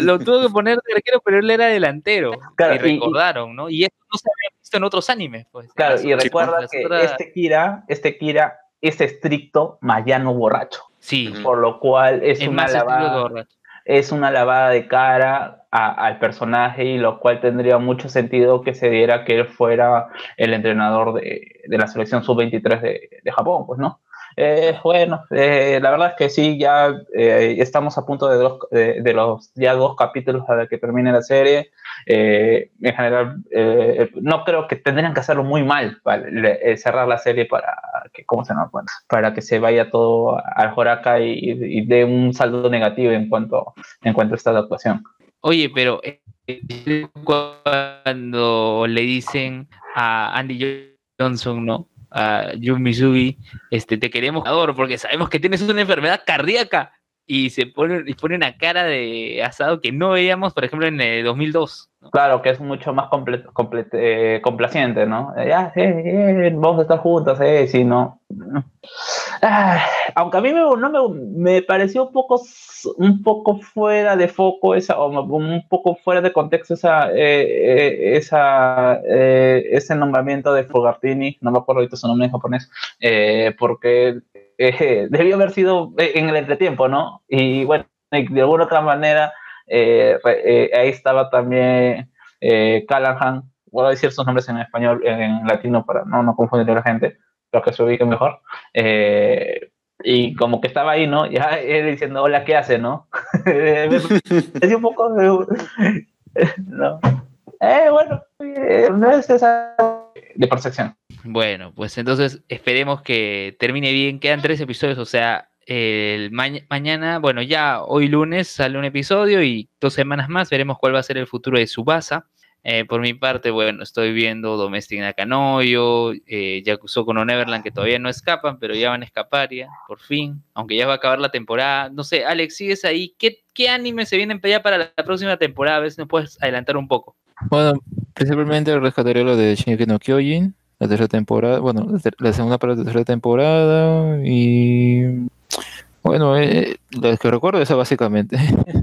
lo, tuvo que poner de arquero, pero él era delantero. Claro, y recordaron, ¿no? Y eso no se había visto en otros animes. Pues. Claro, y recuerda que otras- este Kira, este Kira es estricto mayano borracho, Sí, por lo cual es, es una lavada, borracho. Es una lavada de cara al personaje y lo cual tendría mucho sentido que se diera que él fuera el entrenador de, de la selección sub-23 de, de Japón, pues, ¿no? Eh, bueno, eh, la verdad es que sí, ya eh, estamos a punto de, dos, de, de los ya dos capítulos para que termine la serie. Eh, en general, eh, no creo que tendrían que hacerlo muy mal para le- eh, cerrar la serie para que, ¿cómo se llama? Bueno, para que se vaya todo al Joraka y, y dé un saldo negativo en cuanto, en cuanto a esta adaptación. Oye, pero cuando le dicen a Andy Johnson, ¿no? A Jun este, te queremos porque sabemos que tienes una enfermedad cardíaca y se pone, y pone una cara de asado que no veíamos, por ejemplo, en el 2002. ¿no? Claro, que es mucho más comple- comple- eh, complaciente, ¿no? Eh, Ya, sí, sí, vamos a estar juntos, eh, sí, no. Ah, aunque a mí me, no me, me pareció un poco, un poco fuera de foco esa, o un poco fuera de contexto esa, eh, eh, esa, eh, ese nombramiento de Fogartini, no me acuerdo ahorita su nombre en japonés, eh, porque eh, (laughs) debió haber sido en el entretiempo, ¿no? Y bueno, de alguna otra manera, eh, eh, ahí estaba también eh, Callahan, voy a decir sus nombres en español, en latino para no, no confundir a la gente, para que se ubique mejor. Eh, y como que estaba ahí, ¿no? Ya (laughs) él diciendo, hola, ¿qué hace, no? (laughs) Pareció un poco de... no. Eh, bueno, eh, no es esa de percepción. Bueno, pues entonces esperemos que termine bien. Quedan tres episodios, o sea, el ma- mañana, bueno, ya hoy lunes sale un episodio y dos semanas más veremos cuál va a ser el futuro de Subasa. Eh, por mi parte, bueno, estoy viendo Domestic Nakanoyo, eh, Yakusoku no Neverland, que todavía no escapan, pero ya van a escapar ya, por fin, aunque ya va a acabar la temporada. No sé, Alex, ¿sigues ahí? ¿Qué, qué anime se vienen para la próxima temporada? A ver si nos puedes adelantar un poco. Bueno, principalmente rescataría lo de Shingeki no Kyojin, la tercera temporada, bueno, la, segunda para la tercera temporada y bueno, eh, la que recuerdo esa básicamente. (laughs)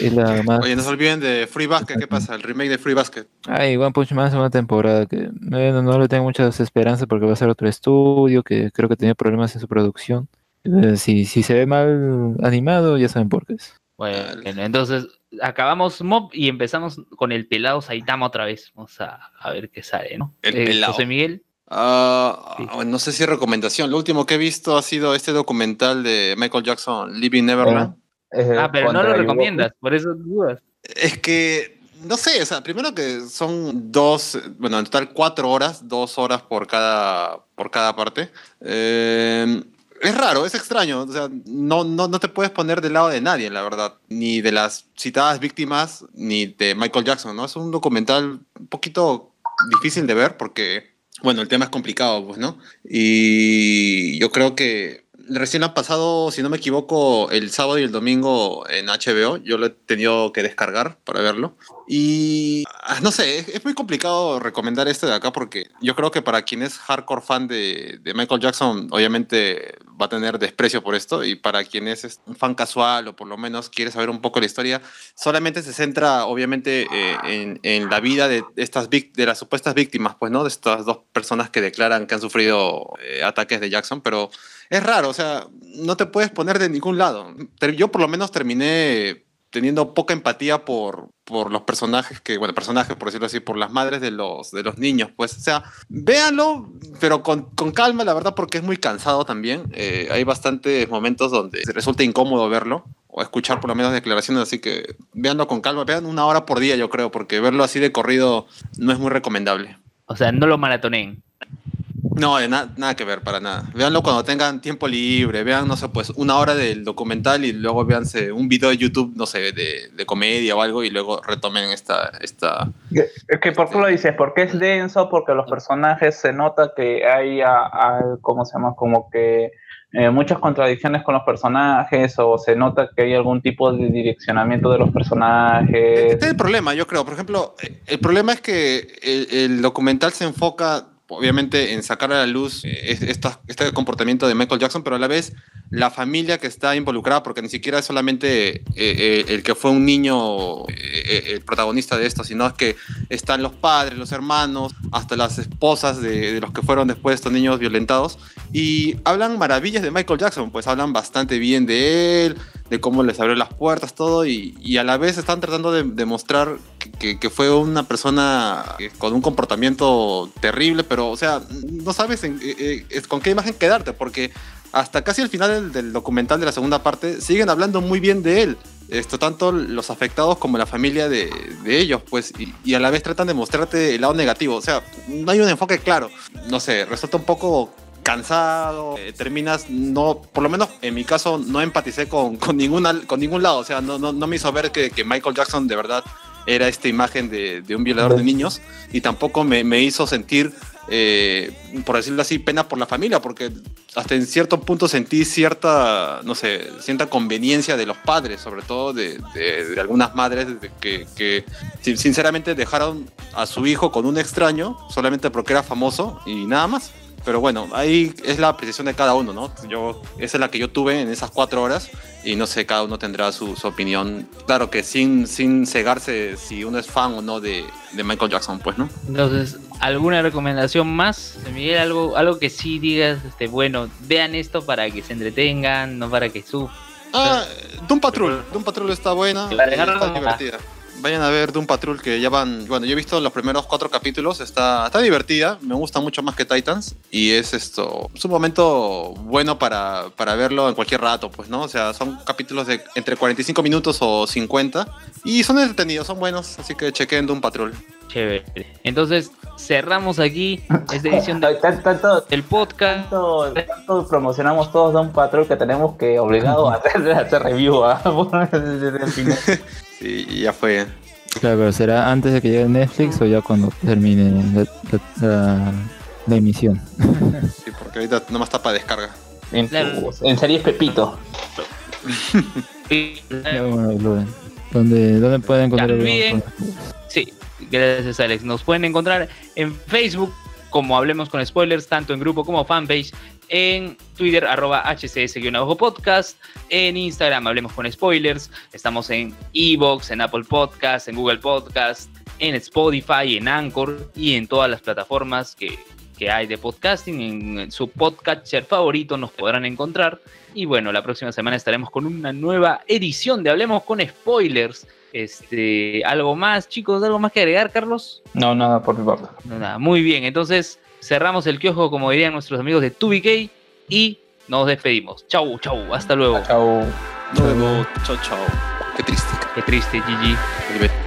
es la más... Oye, no se olviden de Free Basket, ¿qué pasa? El remake de Free Basket. Ay, One Punch Man segunda temporada que bueno, no le tengo muchas esperanzas porque va a ser otro estudio que creo que tenía problemas en su producción. Eh, si, si se ve mal animado, ya saben por qué es. Bueno, entonces acabamos Mob y empezamos con el pelado Saitama otra vez. Vamos a, a ver qué sale, ¿no? El Eh, pelado. José Miguel. Ah, no sé si recomendación. Lo último que he visto ha sido este documental de Michael Jackson, Living Neverland. Ah, pero no lo recomiendas, por eso dudas. Es que, no sé, o sea, primero que son dos, bueno, en total cuatro horas, dos horas por cada, por cada parte. Eh, es raro, es extraño, o sea, no, no, no te puedes poner del lado de nadie, la verdad, ni de las citadas víctimas, ni de Michael Jackson, ¿no? Es un documental un poquito difícil de ver porque, bueno, el tema es complicado, pues, ¿no? Y yo creo que recién ha pasado, si no me equivoco, el sábado y el domingo en HBO. Yo lo he tenido que descargar para verlo. Y ah, no sé, es, muy complicado recomendar este de acá porque yo creo que para quien es hardcore fan de, Michael Jackson, obviamente va a tener desprecio por esto. Y para quien es un fan casual o por lo menos quiere saber un poco la historia, solamente se centra, obviamente, eh, en, la vida de estas de las supuestas víctimas, pues, ¿no? De estas dos personas que declaran que han sufrido eh, ataques de Jackson, pero es raro, o sea, no te puedes poner de ningún lado. Yo por lo menos terminé teniendo poca empatía por, por los personajes que, bueno, personajes, por decirlo así, por las madres de los, de los niños, pues, o sea, véanlo, pero con, con calma, la verdad, porque es muy cansado también. Eh, hay bastantes momentos donde resulta incómodo verlo o escuchar por lo menos declaraciones, así que véanlo con calma, vean una hora por día, yo creo, porque verlo así de corrido no es muy recomendable. O sea, no lo maratonen. No, de na- nada que ver, para nada. Véanlo cuando tengan tiempo libre, vean, no sé, pues una hora del documental y luego véanse un video de YouTube, no sé, de, de comedia o algo y luego retomen esta... esta... Es que por qué lo dices, porque es denso, porque los personajes se nota que hay, a- a- ¿cómo se llama? Como que eh, muchas contradicciones con los personajes o se nota que hay algún tipo de direccionamiento de los personajes. Este es el problema, yo creo. Por ejemplo, eh, el problema es que el, el documental se enfoca, obviamente, en sacar a la luz eh, este comportamiento de Michael Jackson, pero a la vez la familia que está involucrada, porque ni siquiera es solamente eh, eh, el que fue un niño el protagonista de esto, sino que están los padres, los hermanos, hasta las esposas de, de los que fueron después estos niños violentados, y hablan maravillas de Michael Jackson, pues hablan bastante bien de él, de cómo les abrió las puertas, todo, y, y a la vez están tratando de demostrar que, que- fue una persona eh, con un comportamiento terrible, pero, o sea, no sabes eh, eh, con qué imagen quedarte, porque hasta casi al final del, del documental de la segunda parte siguen hablando muy bien de él. Esto tanto los afectados como la familia de, de ellos, pues, y, y a la vez tratan de mostrarte el lado negativo. O sea, no hay un enfoque claro. No sé, resulta un poco cansado, eh, terminas, no, por lo menos en mi caso, no empaticé con, con, ninguna, con ningún lado, o sea, no, no, no me hizo ver que, que Michael Jackson de verdad era esta imagen de, de un violador de niños y tampoco me, me hizo sentir, eh, por decirlo así, pena por la familia, porque hasta en cierto punto sentí cierta, no sé, cierta conveniencia de los padres, sobre todo de, de- de algunas madres que, que sin- sinceramente dejaron a su hijo con un extraño solamente porque era famoso y nada más. Pero bueno, ahí es la apreciación de cada uno, ¿no? Yo, esa es la que yo tuve en esas cuatro horas y no sé, cada uno tendrá su, su opinión. Claro que sin, sin cegarse si uno es fan o no de, de Michael Jackson, pues, ¿no? Entonces, ¿alguna recomendación más? Miguel, algo, algo que sí digas, este, bueno, vean esto para que se entretengan, no para que sufran. Ah, Doom Patrol. Doom Patrol está buena, Para está divertida. Vayan a ver Doom Patrol que ya van, bueno, yo he visto los primeros cuatro capítulos, está, está divertida, me gusta mucho más que Titans y es esto, es un momento bueno para, para verlo en cualquier rato, pues, ¿no? O sea, son capítulos de entre 45 minutos o 50 y son entretenidos, son buenos, así que chequen Doom Patrol. Chévere. Entonces, cerramos aquí esta edición de- (laughs) Tanto, tanto, del podcast. tanto- tanto promocionamos todos Don Patrol que tenemos que obligado a hacer, a hacer review ¿ah? (laughs) Desde el final. (laughs) Sí, y ya fue. Claro, pero será antes de que llegue Netflix o ya cuando termine la, la- la- la emisión. Sí, porque ahorita nomás está para descarga. En, Claro. en series Pepito. ¿Dónde, ¿Dónde pueden encontrar el Sí, gracias Alex. Nos pueden encontrar en Facebook como Hablemos con Spoilers, tanto en grupo como fanpage, en Twitter arroba hcs-podcast, en Instagram Hablemos con Spoilers, estamos en Evox, en Apple Podcast, en Google Podcast, en Spotify, en Anchor y en todas las plataformas que, que hay de podcasting, en su podcatcher favorito nos podrán encontrar. Y bueno, la próxima semana estaremos con una nueva edición de Hablemos con Spoilers. Este, algo más, chicos, algo más que agregar, Carlos. No, nada por mi parte. No, nada, muy bien. Entonces, cerramos el kiosco, como dirían nuestros amigos de 2BK, y nos despedimos. Chau, chau, hasta luego. Nos vemos. Chao, chao. Qué triste. Qué triste, GG. El